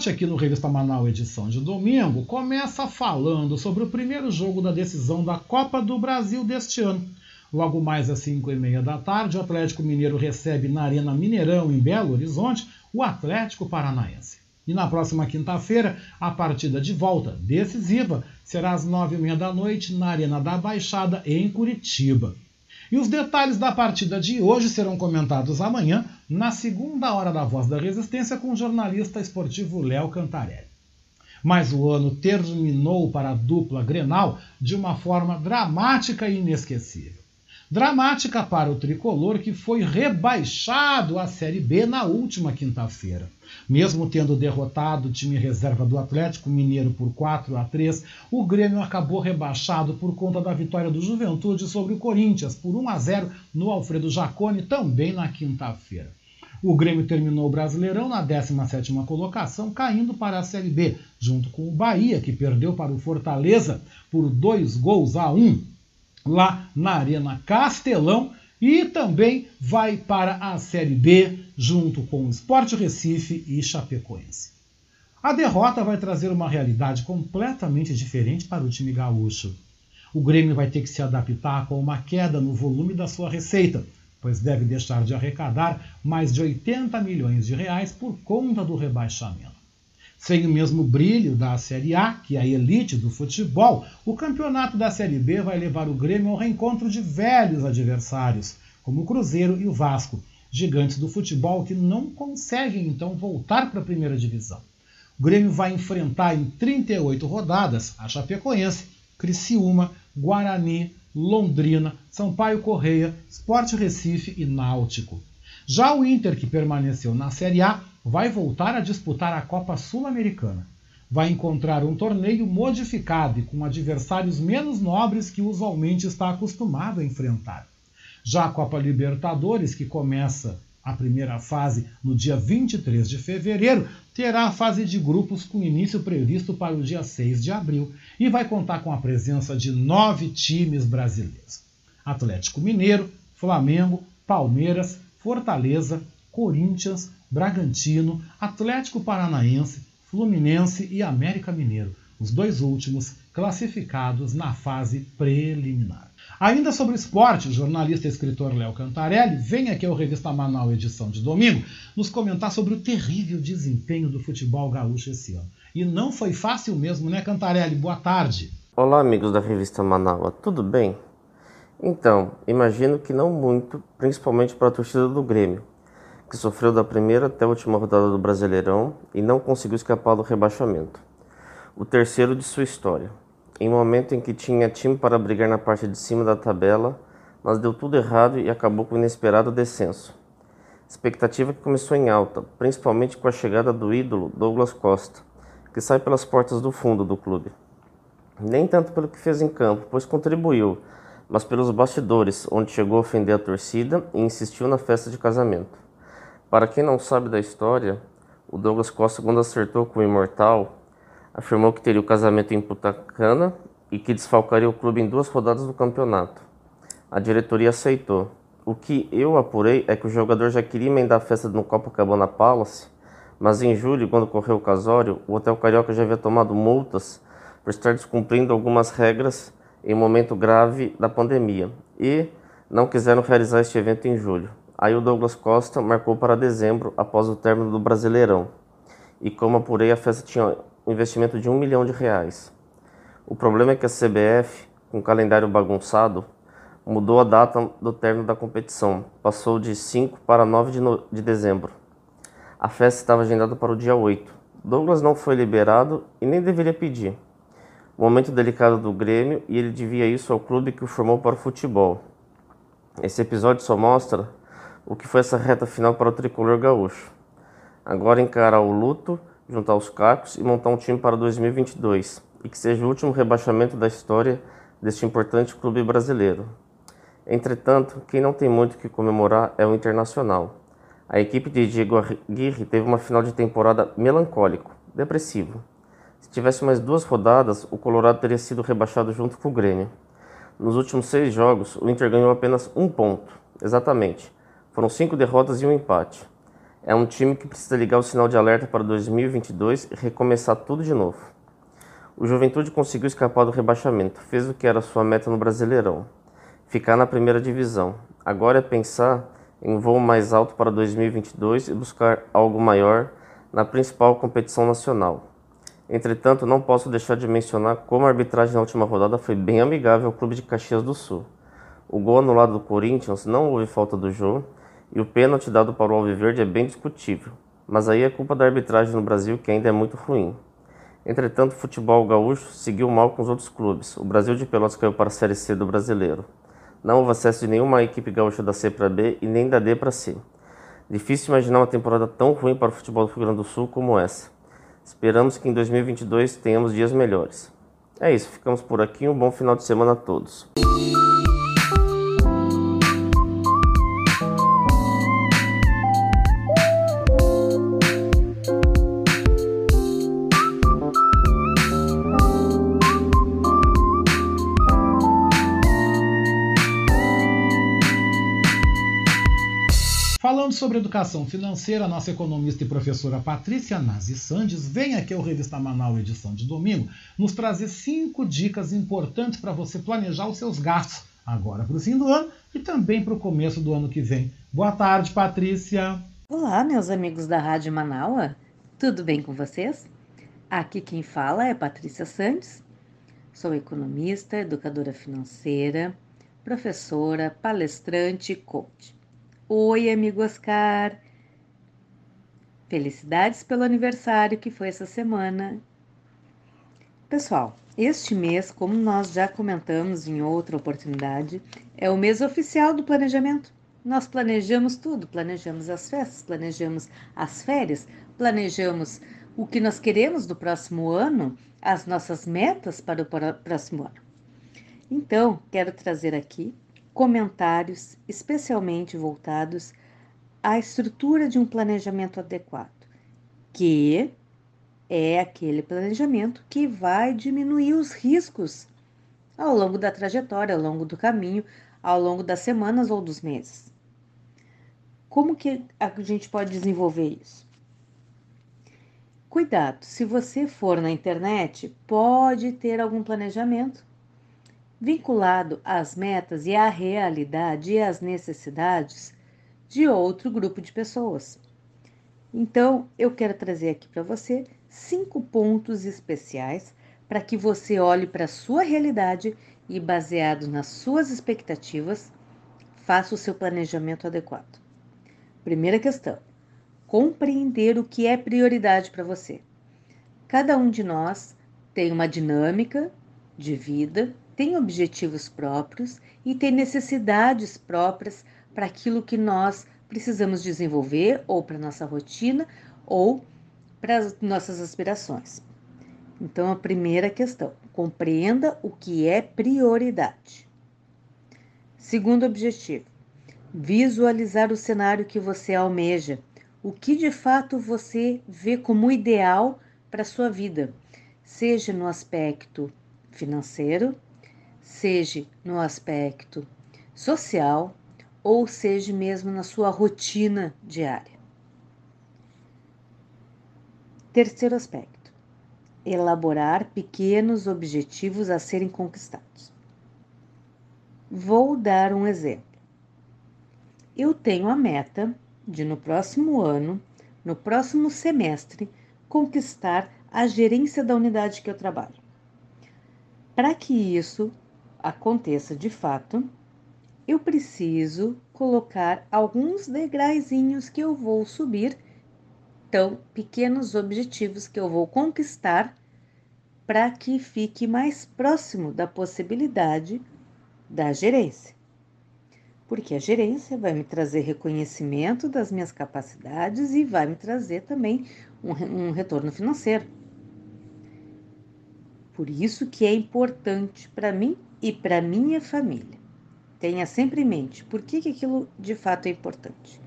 Esporte aqui no Revista Manaus edição de domingo começa falando sobre o primeiro jogo da decisão da Copa do Brasil deste ano. Logo mais às 5 e meia da tarde, o Atlético Mineiro recebe na Arena Mineirão, em Belo Horizonte, o Atlético Paranaense. E na próxima quinta-feira, a partida de volta decisiva será às nove e meia da noite na Arena da Baixada, em Curitiba. E os detalhes da partida de hoje serão comentados amanhã, na segunda hora da Voz da Resistência, com o jornalista esportivo Léo Cantarelli. Mas o ano terminou para a dupla Grenal de uma forma dramática e inesquecível. Dramática para o tricolor que foi rebaixado à Série B na última quinta-feira. Mesmo tendo derrotado o time reserva do Atlético Mineiro por 4 a 3, o Grêmio acabou rebaixado por conta da vitória do Juventude sobre o Corinthians por 1 a 0 no Alfredo Jaconi também na quinta-feira. O Grêmio terminou o Brasileirão na 17ª colocação, caindo para a Série B, junto com o Bahia, que perdeu para o Fortaleza por dois gols a um lá na Arena Castelão e também vai para a Série B junto com o Sport Recife e Chapecoense. A derrota vai trazer uma realidade completamente diferente para o time gaúcho. O Grêmio vai ter que se adaptar com uma queda no volume da sua receita, pois deve deixar de arrecadar mais de 80 milhões de reais por conta do rebaixamento. Sem o mesmo brilho da Série A, que é a elite do futebol, o campeonato da Série B vai levar o Grêmio ao reencontro de velhos adversários, como o Cruzeiro e o Vasco, gigantes do futebol que não conseguem então voltar para a primeira divisão. O Grêmio vai enfrentar em 38 rodadas a Chapecoense, Criciúma, Guarani, Londrina, Sampaio Correia, Sport Recife e Náutico. Já o Inter, que permaneceu na Série A, vai voltar a disputar a Copa Sul-Americana. Vai encontrar um torneio modificado e com adversários menos nobres que usualmente está acostumado a enfrentar. Já a Copa Libertadores, que começa a primeira fase no dia 23 de fevereiro, terá a fase de grupos com início previsto para o dia 6 de abril e vai contar com a presença de nove times brasileiros: Atlético Mineiro, Flamengo, Palmeiras, Fortaleza, Corinthians, Bragantino, Atlético Paranaense, Fluminense e América Mineiro, os dois últimos classificados na fase preliminar. Ainda sobre esporte, o jornalista e escritor Léo Cantarelli vem aqui ao Revista Manaus edição de domingo nos comentar sobre o terrível desempenho do futebol gaúcho esse ano. E não foi fácil mesmo, né, Cantarelli? Boa tarde. Olá, amigos da Revista Manaus, tudo bem? Então, imagino que não muito, principalmente para a torcida do Grêmio, que sofreu da primeira até a última rodada do Brasileirão e não conseguiu escapar do rebaixamento. O terceiro de sua história. Em um momento em que tinha time para brigar na parte de cima da tabela, mas deu tudo errado e acabou com o inesperado descenso. Expectativa que começou em alta, principalmente com a chegada do ídolo Douglas Costa, que sai pelas portas do fundo do clube. Nem tanto pelo que fez em campo, pois contribuiu, mas pelos bastidores, onde chegou a ofender a torcida e insistiu na festa de casamento. Para quem não sabe da história, o Douglas Costa, quando acertou com o Imortal, afirmou que teria o casamento em Putacana e que desfalcaria o clube em duas rodadas do campeonato. A diretoria aceitou. O que eu apurei é que o jogador já queria emendar a festa no Copacabana Palace, mas em julho, quando ocorreu o casório, o Hotel Carioca já havia tomado multas por estar descumprindo algumas regras em momento grave da pandemia e não quiseram realizar este evento em julho. Aí o Douglas Costa marcou para dezembro, após o término do Brasileirão. E como apurei, a festa tinha um investimento de um milhão de reais. O problema é que a CBF, com o calendário bagunçado, mudou a data do término da competição. Passou de 5 para 9 de, no... de dezembro. A festa estava agendada para o dia 8. Douglas não foi liberado e nem deveria pedir. Momento delicado do Grêmio e ele devia isso ao clube que o formou para o futebol. Esse episódio só mostra o que foi essa reta final para o tricolor gaúcho. Agora encarar o luto, juntar os cacos e montar um time para 2022 e que seja o último rebaixamento da história deste importante clube brasileiro. Entretanto, quem não tem muito o que comemorar é o Internacional. A equipe de Diego Aguirre teve uma final de temporada melancólico, depressivo. Se tivesse mais duas rodadas, o Colorado teria sido rebaixado junto com o Grêmio. Nos últimos seis jogos, o Inter ganhou apenas um ponto, exatamente, foram cinco derrotas e um empate. É um time que precisa ligar o sinal de alerta para 2022 e recomeçar tudo de novo. O Juventude conseguiu escapar do rebaixamento, fez o que era sua meta no Brasileirão, ficar na primeira divisão. Agora é pensar em voo mais alto para 2022 e buscar algo maior na principal competição nacional. Entretanto, não posso deixar de mencionar como a arbitragem na última rodada foi bem amigável ao clube de Caxias do Sul. O gol anulado do Corinthians não houve falta do jogo e o pênalti dado para o Alviverde é bem discutível, mas aí é culpa da arbitragem no Brasil que ainda é muito ruim. Entretanto, o futebol gaúcho seguiu mal com os outros clubes. O Brasil de Pelotas caiu para a Série C do Brasileiro. Não houve acesso de nenhuma equipe gaúcha da C para B e nem da D para C. Difícil imaginar uma temporada tão ruim para o futebol do Rio Grande do Sul como essa. Esperamos que em 2022 tenhamos dias melhores. É isso, ficamos por aqui. Um bom final de semana a todos. Sobre educação financeira, nossa economista e professora Patrícia Nazi Sandes vem aqui ao Revista Manaus edição de domingo nos trazer cinco dicas importantes para você planejar os seus gastos agora para o fim do ano e também para o começo do ano que vem. Boa tarde, Patrícia. Olá, meus amigos da Rádio Manaus. Tudo bem com vocês? Aqui quem fala é Patrícia Santos. Sou economista, educadora financeira, professora, palestrante e coach. Oi, amigo Oscar. Felicidades pelo aniversário que foi essa semana. Pessoal, este mês, como nós já comentamos em outra oportunidade, é o mês oficial do planejamento. Nós planejamos tudo, planejamos as festas, planejamos as férias, planejamos o que nós queremos do próximo ano, as nossas metas para o próximo ano. Então, quero trazer aqui comentários especialmente voltados à estrutura de um planejamento adequado, que é aquele planejamento que vai diminuir os riscos ao longo da trajetória, ao longo do caminho, ao longo das semanas ou dos meses. Como que a gente pode desenvolver isso? Cuidado, se você for na internet, pode ter algum planejamento vinculado às metas e à realidade e às necessidades de outro grupo de pessoas. Então, eu quero trazer aqui para você cinco pontos especiais para que você olhe para a sua realidade e, baseado nas suas expectativas, faça o seu planejamento adequado. Primeira questão: compreender o que é prioridade para você. Cada um de nós tem uma dinâmica de vida tem objetivos próprios e tem necessidades próprias para aquilo que nós precisamos desenvolver, ou para nossa rotina, ou para as nossas aspirações. Então, a primeira questão: compreenda o que é prioridade. Segundo objetivo: visualizar o cenário que você almeja, o que de fato você vê como ideal para a sua vida, seja no aspecto financeiro, seja no aspecto social ou seja mesmo na sua rotina diária. Terceiro aspecto: elaborar pequenos objetivos a serem conquistados. Vou dar um exemplo. Eu tenho a meta de, no próximo ano, no próximo semestre, conquistar a gerência da unidade que eu trabalho. Para que isso aconteça de fato, eu preciso colocar alguns degraizinhos que eu vou subir, então pequenos objetivos que eu vou conquistar para que fique mais próximo da possibilidade da gerência. Porque a gerência vai me trazer reconhecimento das minhas capacidades e vai me trazer também um, um retorno financeiro. Por isso que é importante para mim e para minha família. Tenha sempre em mente por que, que aquilo de fato é importante.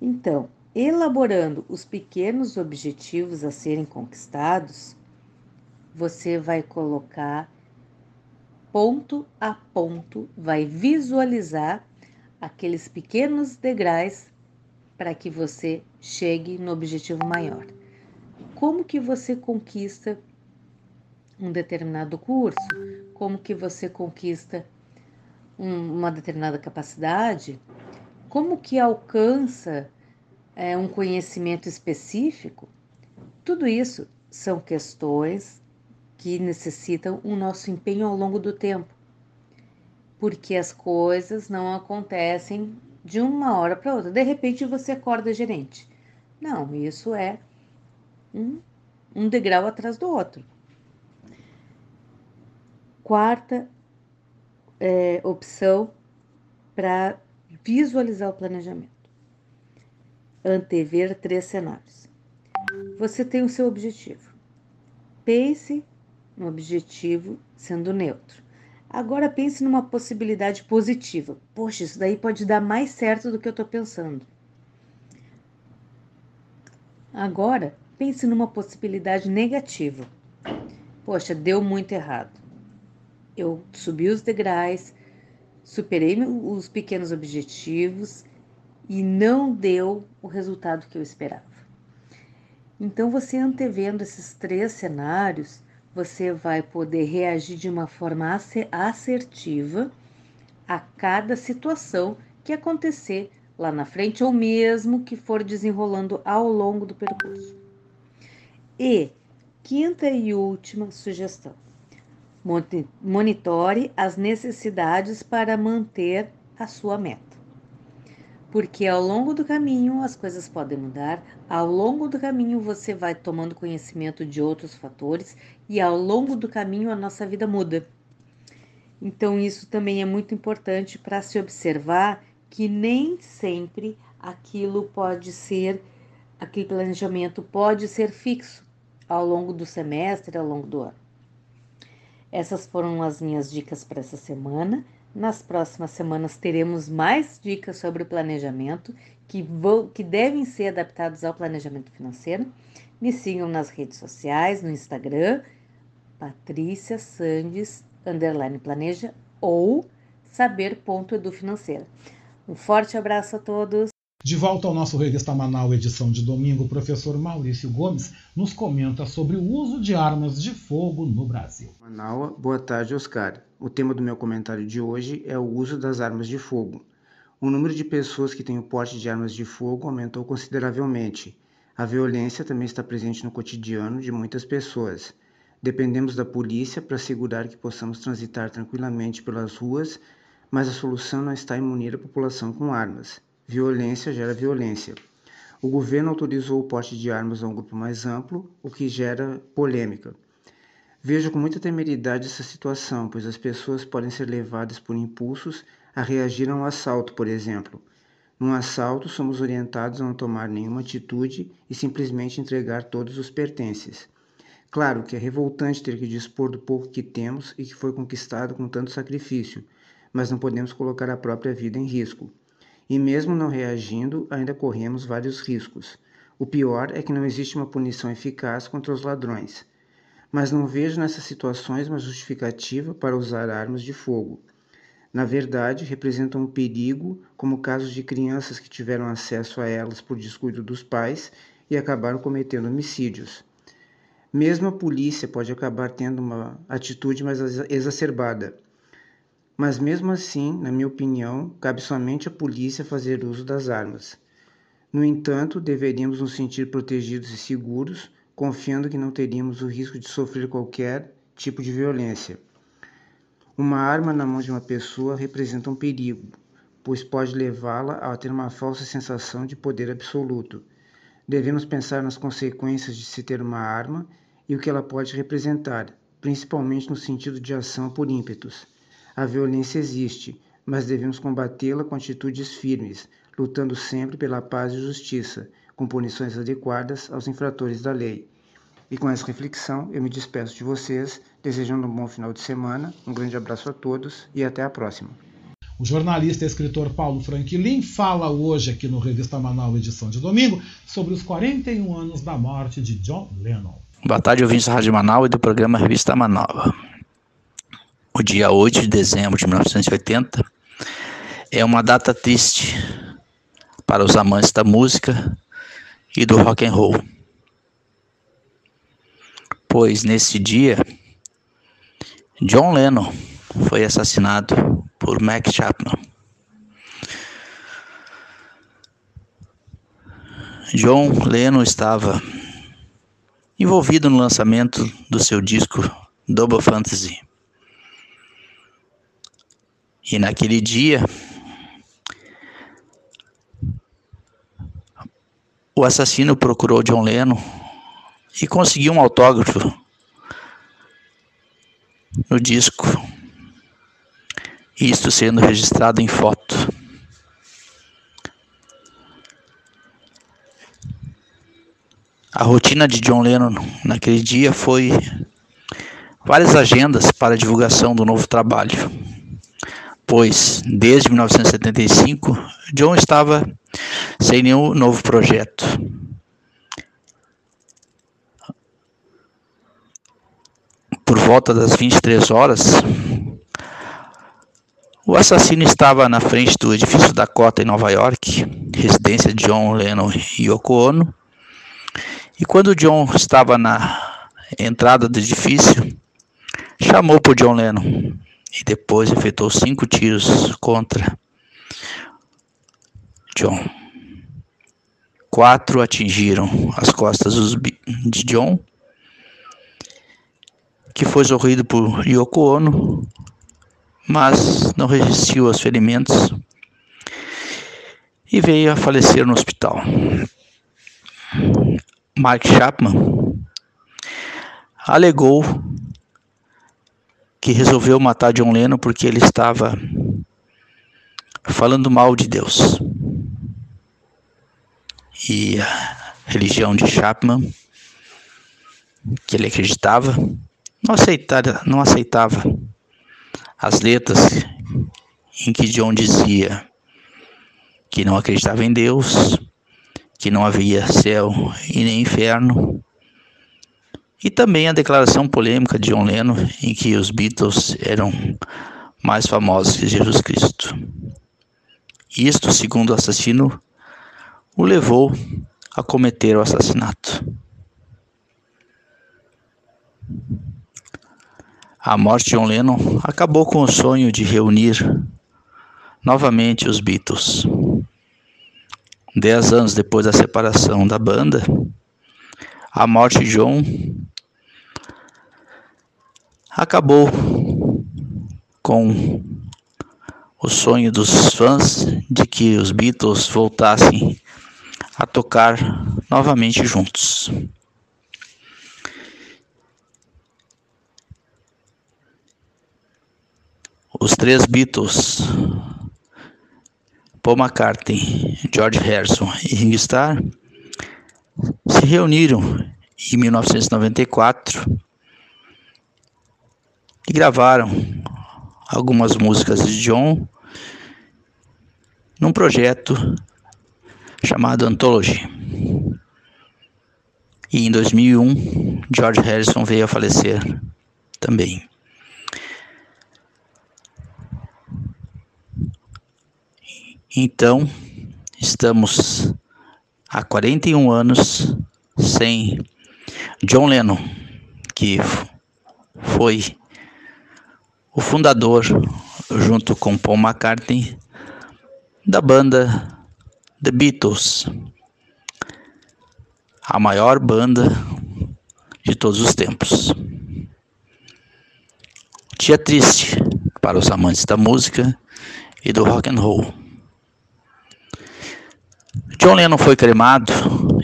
Então, elaborando os pequenos objetivos a serem conquistados, você vai colocar ponto a ponto, vai visualizar aqueles pequenos degraus para que você chegue no objetivo maior. Como que você conquista um determinado curso? Como que você conquista um, uma determinada capacidade? Como que alcança é, um conhecimento específico? Tudo isso são questões que necessitam o nosso empenho ao longo do tempo, porque as coisas não acontecem de uma hora para outra. De repente você acorda gerente. Não, isso é um, um degrau atrás do outro. Quarta é, opção para visualizar o planejamento. Antever três cenários. Você tem o seu objetivo. Pense no objetivo sendo neutro. Agora pense numa possibilidade positiva. Poxa, isso daí pode dar mais certo do que eu estou pensando. Agora pense numa possibilidade negativa. Poxa, deu muito errado. Eu subi os degraus, superei os pequenos objetivos e não deu o resultado que eu esperava. Então, você antevendo esses três cenários, você vai poder reagir de uma forma assertiva a cada situação que acontecer lá na frente ou mesmo que for desenrolando ao longo do percurso. E quinta e última sugestão: monitore as necessidades para manter a sua meta porque ao longo do caminho as coisas podem mudar, ao longo do caminho você vai tomando conhecimento de outros fatores e ao longo do caminho a nossa vida muda. Então, isso também é muito importante para se observar que nem sempre aquilo pode ser, aquele planejamento pode ser fixo ao longo do semestre, ao longo do ano. Essas foram as minhas dicas para essa semana. Nas próximas semanas teremos mais dicas sobre o planejamento que, vão, que devem ser adaptados ao planejamento financeiro. Me sigam nas redes sociais, no Instagram, Patrícia Sandes, underline planeja, ou saber.edufinanceira. Um forte abraço a todos. De volta ao nosso Revista Manaus, edição de domingo, o professor Maurício Gomes nos comenta sobre o uso de armas de fogo no Brasil. Manaus, boa tarde, Oscar. O tema do meu comentário de hoje é o uso das armas de fogo. O número de pessoas que têm o porte de armas de fogo aumentou consideravelmente. A violência também está presente no cotidiano de muitas pessoas. Dependemos da polícia para assegurar que possamos transitar tranquilamente pelas ruas, mas a solução não está em munir a população com armas. Violência gera violência. O governo autorizou o porte de armas a um grupo mais amplo, o que gera polêmica. Vejo com muita temeridade essa situação, pois as pessoas podem ser levadas por impulsos a reagir a um assalto, por exemplo. Num assalto, somos orientados a não tomar nenhuma atitude e simplesmente entregar todos os pertences. Claro que é revoltante ter que dispor do pouco que temos e que foi conquistado com tanto sacrifício, mas não podemos colocar a própria vida em risco. E mesmo não reagindo, ainda corremos vários riscos. O pior é que não existe uma punição eficaz contra os ladrões. Mas não vejo nessas situações uma justificativa para usar armas de fogo. Na verdade, representam um perigo, como casos de crianças que tiveram acesso a elas por descuido dos pais e acabaram cometendo homicídios. Mesmo a polícia pode acabar tendo uma atitude mais exacerbada mas mesmo assim, na minha opinião, cabe somente à polícia fazer uso das armas. No entanto, deveríamos nos sentir protegidos e seguros, confiando que não teríamos o risco de sofrer qualquer tipo de violência. Uma arma na mão de uma pessoa representa um perigo, pois pode levá-la a ter uma falsa sensação de poder absoluto. Devemos pensar nas consequências de se ter uma arma e o que ela pode representar, principalmente no sentido de ação por ímpetos. A violência existe, mas devemos combatê-la com atitudes firmes, lutando sempre pela paz e justiça, com punições adequadas aos infratores da lei. E com essa reflexão, eu me despeço de vocês, desejando um bom final de semana, um grande abraço a todos e até a próxima. O jornalista e escritor Paulo Franklin fala hoje aqui no Revista Manaus, edição de domingo, sobre os 41 anos da morte de John Lennon. Boa tarde, ouvintes da Rádio Manaus e do programa Revista Manaus. O dia 8 de dezembro de 1980 é uma data triste para os amantes da música e do rock and roll. Pois nesse dia, John Lennon foi assassinado por Mac Chapman. John Lennon estava envolvido no lançamento do seu disco Double Fantasy. E naquele dia, o assassino procurou John Lennon e conseguiu um autógrafo no disco, isto sendo registrado em foto. A rotina de John Lennon naquele dia foi várias agendas para divulgação do novo trabalho, pois desde 1975 John estava sem nenhum novo projeto. Por volta das 23 horas, o assassino estava na frente do edifício Dakota em Nova York, residência de John Lennon e Yoko Ono. E quando John estava na entrada do edifício, chamou por John Lennon e depois efetuou cinco tiros contra John. Quatro atingiram as costas de John, que foi sorrido por Yoko Ono, mas não resistiu aos ferimentos e veio a falecer no hospital. Mark Chapman alegou que resolveu matar John Lennon porque ele estava falando mal de Deus. E a religião de Chapman, que ele acreditava, não aceitava, não aceitava as letras em que John dizia que não acreditava em Deus, que não havia céu e nem inferno, e também a declaração polêmica de John Lennon em que os Beatles eram mais famosos que Jesus Cristo. Isto, segundo o assassino, o levou a cometer o assassinato. A morte de John Lennon acabou com o sonho de reunir novamente os Beatles. Dez anos depois da separação da banda, a morte de John acabou com o sonho dos fãs de que os Beatles voltassem a tocar novamente juntos. Os três Beatles, Paul McCartney, George Harrison e Ringo Starr, se reuniram em 1994 e gravaram algumas músicas de John num projeto chamado Anthology. E em 2001, George Harrison veio a falecer também. Então, estamos há 41 anos sem John Lennon, que foi o fundador, junto com Paul McCartney, da banda The Beatles, a maior banda de todos os tempos. Dia triste para os amantes da música e do rock and roll. John Lennon foi cremado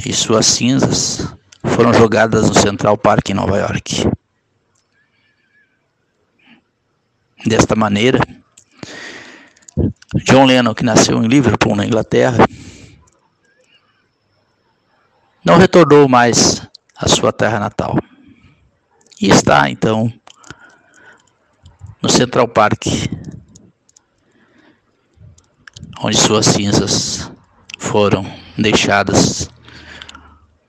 e suas cinzas foram jogadas no Central Park em Nova York. Desta maneira, John Lennon, que nasceu em Liverpool, na Inglaterra, não retornou mais à sua terra natal. E está, então, no Central Park, onde suas cinzas foram deixadas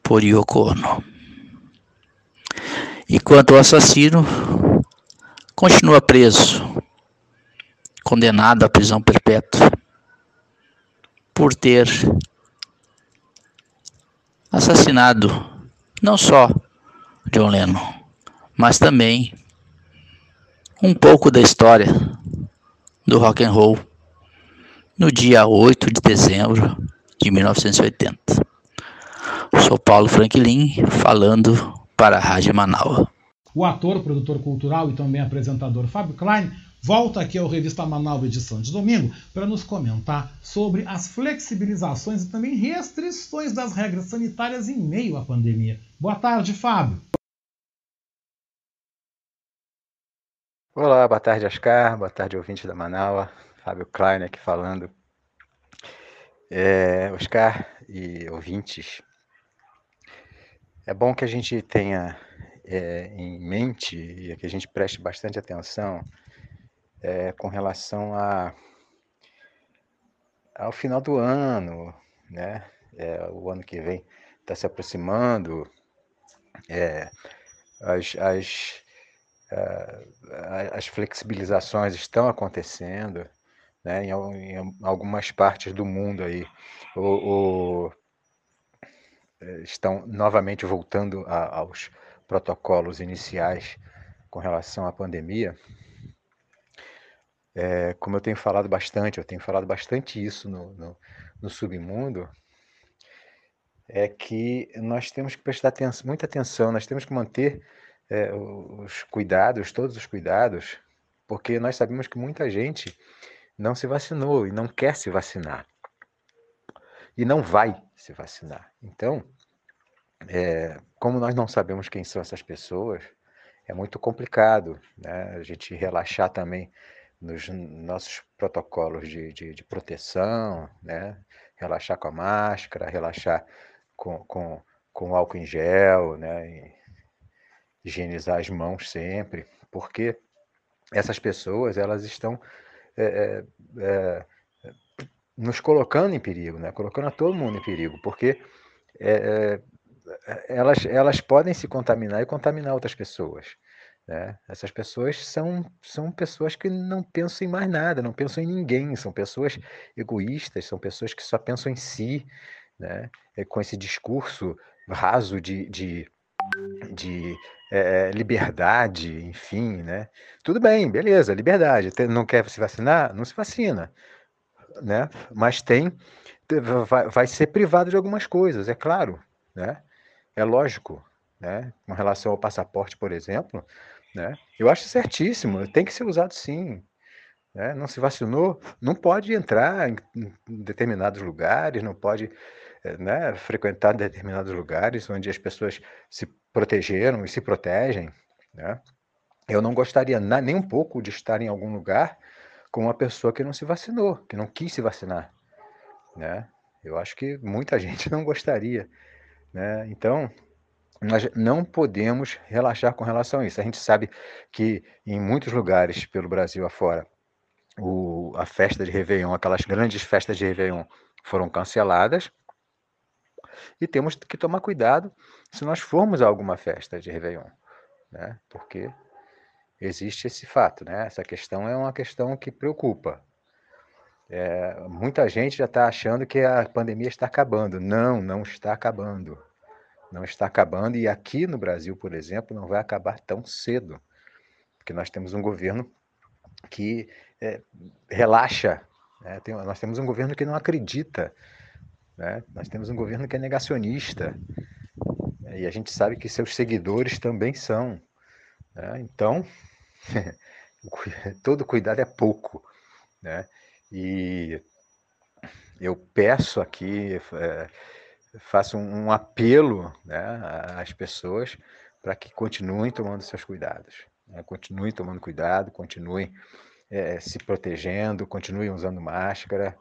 por Yoko Ono. E quanto ao assassino, continua preso, condenado à prisão perpétua por ter assassinado não só John Lennon, mas também um pouco da história do rock and roll no dia 8 de dezembro de 1980. Sou Paulo Franklin, falando para a Rádio Manaus. O ator, produtor cultural e também apresentador Fábio Klein volta aqui ao Revista Manaus edição de domingo para nos comentar sobre as flexibilizações e também restrições das regras sanitárias em meio à pandemia. Boa tarde, Fábio. Olá, boa tarde, Oscar. Boa tarde, ouvinte da Manaus. Fábio Klein aqui falando. É, Oscar e ouvintes, é bom que a gente tenha é, em mente e que a gente preste bastante atenção é, com relação a, ao final do ano, né? É, o ano que vem está se aproximando, é, as, as as flexibilizações estão acontecendo né, em, em, algumas partes do mundo aí. O, o, eh, estão novamente voltando a, aos protocolos iniciais com relação à pandemia. É, como eu tenho falado bastante, eu tenho falado bastante isso no, no, no submundo, é que nós temos que prestar atenção, muita atenção, nós temos que manter é, os cuidados, todos os cuidados, porque nós sabemos que muita gente não se vacinou e não quer se vacinar. E não vai se vacinar. Então, é, como nós não sabemos quem são essas pessoas, é muito complicado né? a gente relaxar também nos nossos protocolos de, de, de proteção, né? relaxar com a máscara, relaxar com, com, com álcool em gel, né? higienizar as mãos sempre, porque essas pessoas elas estão é, é, nos colocando em perigo, né? colocando a todo mundo em perigo, porque é, elas, elas podem se contaminar e contaminar outras pessoas. Né? Essas pessoas são, são pessoas que não pensam em mais nada, não pensam em ninguém, são pessoas egoístas, são pessoas que só pensam em si, né? com esse discurso raso de, de, de é, liberdade, enfim, né? Tudo bem, beleza, liberdade. Não quer se vacinar? Não se vacina, né? Mas tem, vai, vai ser privado de algumas coisas, é claro, né? É lógico, né? Com relação ao passaporte, por exemplo, né? Eu acho certíssimo, tem que ser usado sim. Né? Não se vacinou, não pode entrar em, determinados lugares, não pode eh, né, frequentar determinados lugares onde as pessoas se protegeram e se protegem. Né? Eu não gostaria nem um pouco de estar em algum lugar com uma pessoa que não se vacinou, que não quis se vacinar. Né? Eu acho que muita *laughs* gente não gostaria. Né? Então, nós não podemos relaxar com relação a isso. A gente sabe que em muitos lugares pelo Brasil afora, o, a festa de Réveillon, aquelas grandes festas de Réveillon foram canceladas, e temos que tomar cuidado se nós formos a alguma festa de Réveillon, né? Porque existe esse fato, né? Essa questão é uma questão que preocupa. É, muita gente já está achando que a pandemia está acabando. Não, não está acabando. Não está acabando. E aqui no Brasil, por exemplo, não vai acabar tão cedo. Porque nós temos um governo que é, relaxa. Né? Tem, nós temos um governo que não acredita né? Nós temos um governo que é negacionista, né? e a gente sabe que seus seguidores também são. Né? Então, *laughs* *laughs* todo cuidado é pouco. Né? E eu peço aqui, é, faço um apelo né, às pessoas para que continuem tomando seus cuidados. Né? Continuem tomando cuidado, continuem é, se protegendo, continuem usando máscara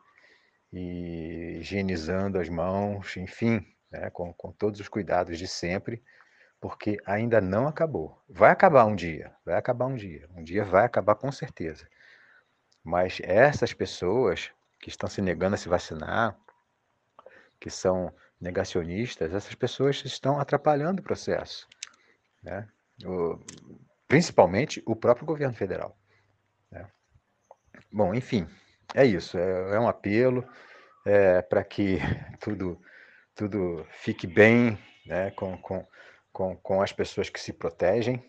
e higienizando as mãos, enfim, né, com, com todos os cuidados de sempre, porque ainda não acabou. Vai acabar um dia, vai acabar um dia, um dia vai acabar com certeza. Mas essas pessoas que estão se negando a se vacinar, que são negacionistas, essas pessoas estão atrapalhando o processo. Né? O, principalmente o próprio governo federal. Né? Bom, enfim, é isso, é, é um apelo. é, para que *laughs* tudo, tudo fique bem né, com, com, com, com as pessoas que se protegem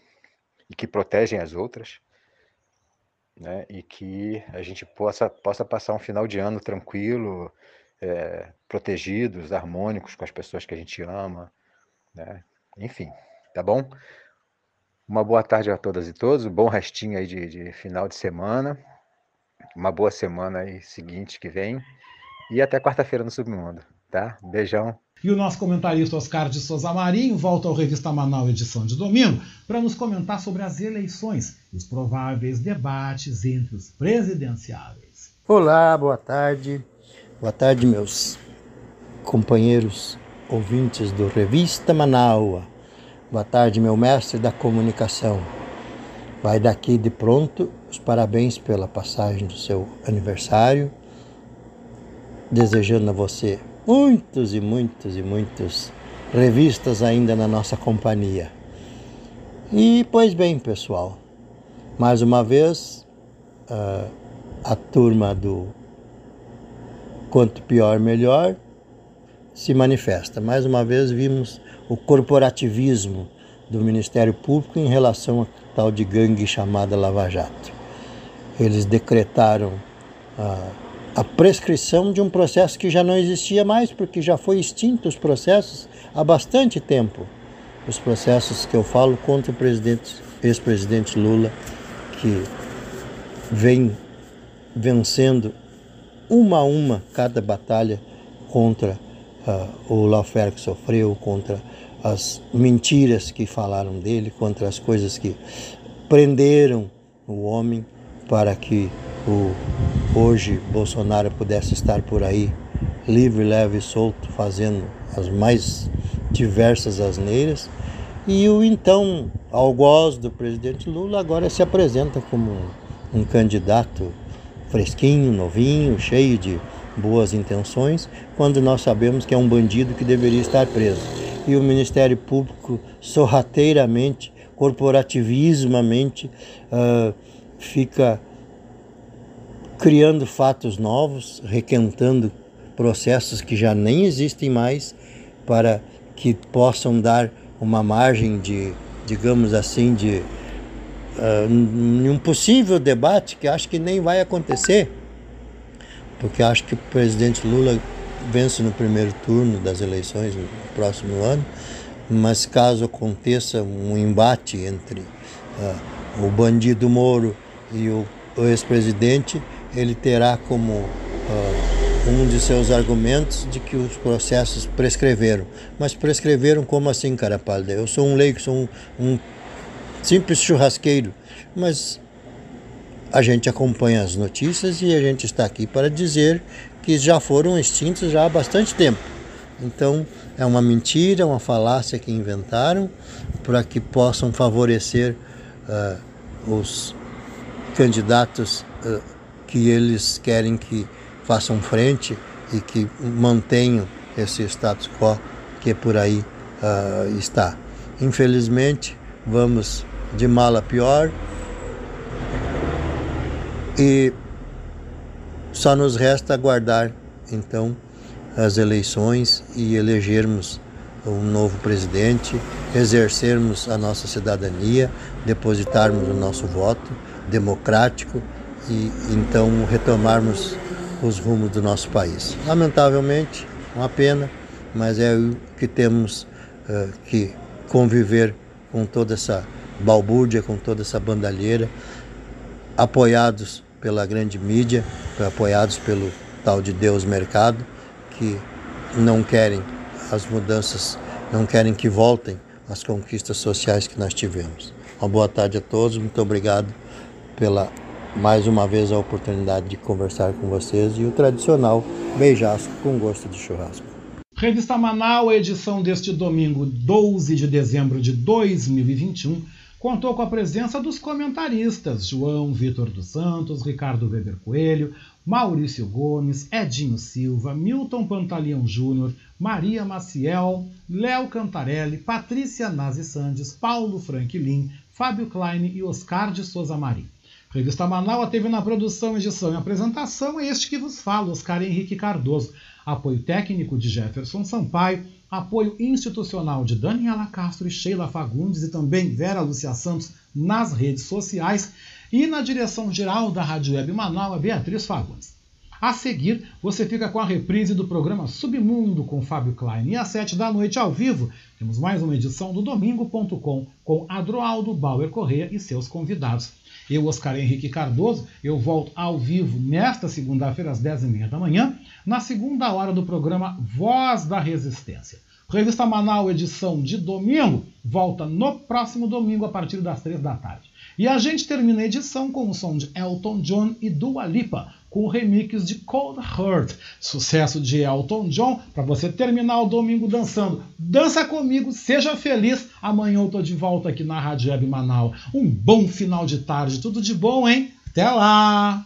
e que protegem as outras. Né, e que a gente possa, possa passar um final de ano tranquilo, é, protegidos, harmônicos com as pessoas que a gente ama, né? enfim, tá bom? Uma boa tarde a todas e todos, um bom restinho aí de, de final de semana, uma boa semana aí seguinte que vem e até quarta-feira no Submundo, tá? Beijão. E o nosso comentarista Oscar de Souza Marinho volta ao Revista Manaus edição de domingo para nos comentar sobre as eleições e os prováveis debates entre os presidenciáveis. Olá, boa tarde. Boa tarde, meus companheiros ouvintes do Revista Manaua. Boa tarde, meu mestre da comunicação. Vai daqui de pronto os parabéns pela passagem do seu aniversário, desejando a você muitos e muitos e muitos revistas ainda na nossa companhia. E pois bem, pessoal, mais uma vez uh, a turma do Quanto Pior Melhor se manifesta. Mais uma vez vimos o corporativismo do Ministério Público em relação a tal de gangue chamada Lava Jato. Eles decretaram a, a prescrição de um processo que já não existia mais, porque já foi extinto os processos há bastante tempo. Os processos que eu falo contra o presidente, ex-presidente Lula, que vem vencendo uma a uma cada batalha contra uh, o lawfare que sofreu, contra as mentiras que falaram dele, contra as coisas que prenderam o homem para que o hoje Bolsonaro pudesse estar por aí livre, leve e solto, fazendo as mais diversas asneiras. E o então algoz do presidente Lula agora se apresenta como um, candidato fresquinho, novinho, cheio de boas intenções, quando nós sabemos que é um bandido que deveria estar preso. E o Ministério Público sorrateiramente, corporativismamente, uh, fica criando fatos novos, requentando processos que já nem existem mais, para que possam dar uma margem de, digamos assim, de uh, um possível debate que acho que nem vai acontecer porque acho que o presidente Lula vence no primeiro turno das eleições no próximo ano, mas caso aconteça um embate entre uh, o bandido Moro e o, o ex-presidente, ele terá como uh, um de seus argumentos de que os processos prescreveram. Mas prescreveram como assim, cara pálida? Eu sou um leigo, sou um, um simples churrasqueiro, mas a gente acompanha as notícias e a gente está aqui para dizer que já foram extintos já há bastante tempo. Então, é uma mentira, uma falácia que inventaram para que possam favorecer uh, os candidatos uh, que eles querem que façam frente e que mantenham esse status quo que por aí uh, está. Infelizmente, vamos de mal a pior. E só nos resta aguardar, então, as eleições e elegermos um novo presidente, exercermos a nossa cidadania, depositarmos o nosso voto democrático e então retomarmos os rumos do nosso país. Lamentavelmente, uma pena, mas é o que temos uh, que conviver com toda essa balbúrdia, com toda essa bandalheira, apoiados pela grande mídia, apoiados pelo tal de Deus Mercado, que não querem as mudanças, não querem que voltem as conquistas sociais que nós tivemos. Uma boa tarde a todos, muito obrigado pela mais uma vez a oportunidade de conversar com vocês e o tradicional beijasco com gosto de churrasco. Revista Manaus, edição deste domingo, 12 de dezembro de 2021 contou com a presença dos comentaristas João Vitor dos Santos, Ricardo Weber Coelho, Maurício Gomes, Edinho Silva, Milton Pantaleão Júnior, Maria Maciel, Léo Cantarelli, Patrícia Nazi Sandes, Paulo Franklin, Fábio Klein e Oscar de Souza Marim. Revista Manaua teve na produção, edição e apresentação este que vos fala, Oscar Henrique Cardoso. Apoio técnico de Jefferson Sampaio, apoio institucional de Daniela Castro e Sheila Fagundes e também Vera Lúcia Santos nas redes sociais e na direção geral da Rádio Web Manaus, Beatriz Fagundes. A seguir, você fica com a reprise do programa Submundo com Fábio Klein. E às sete da noite, ao vivo, temos mais uma edição do Domingo.com com Adroaldo Bauer Corrêa e seus convidados. Eu, Oscar Henrique Cardoso, eu volto ao vivo nesta segunda-feira, às dez e meia da manhã, na segunda hora do programa Voz da Resistência. Revista Manaus, edição de domingo, volta no próximo domingo, a partir das três da tarde. E a gente termina a edição com o som de Elton John e Dua Lipa, com o remix de Cold Heart, sucesso de Elton John, para você terminar o domingo dançando. Dança comigo, seja feliz. Amanhã eu tô de volta aqui na Rádio Web Manaus. Um bom final de tarde, tudo de bom, hein? Até lá!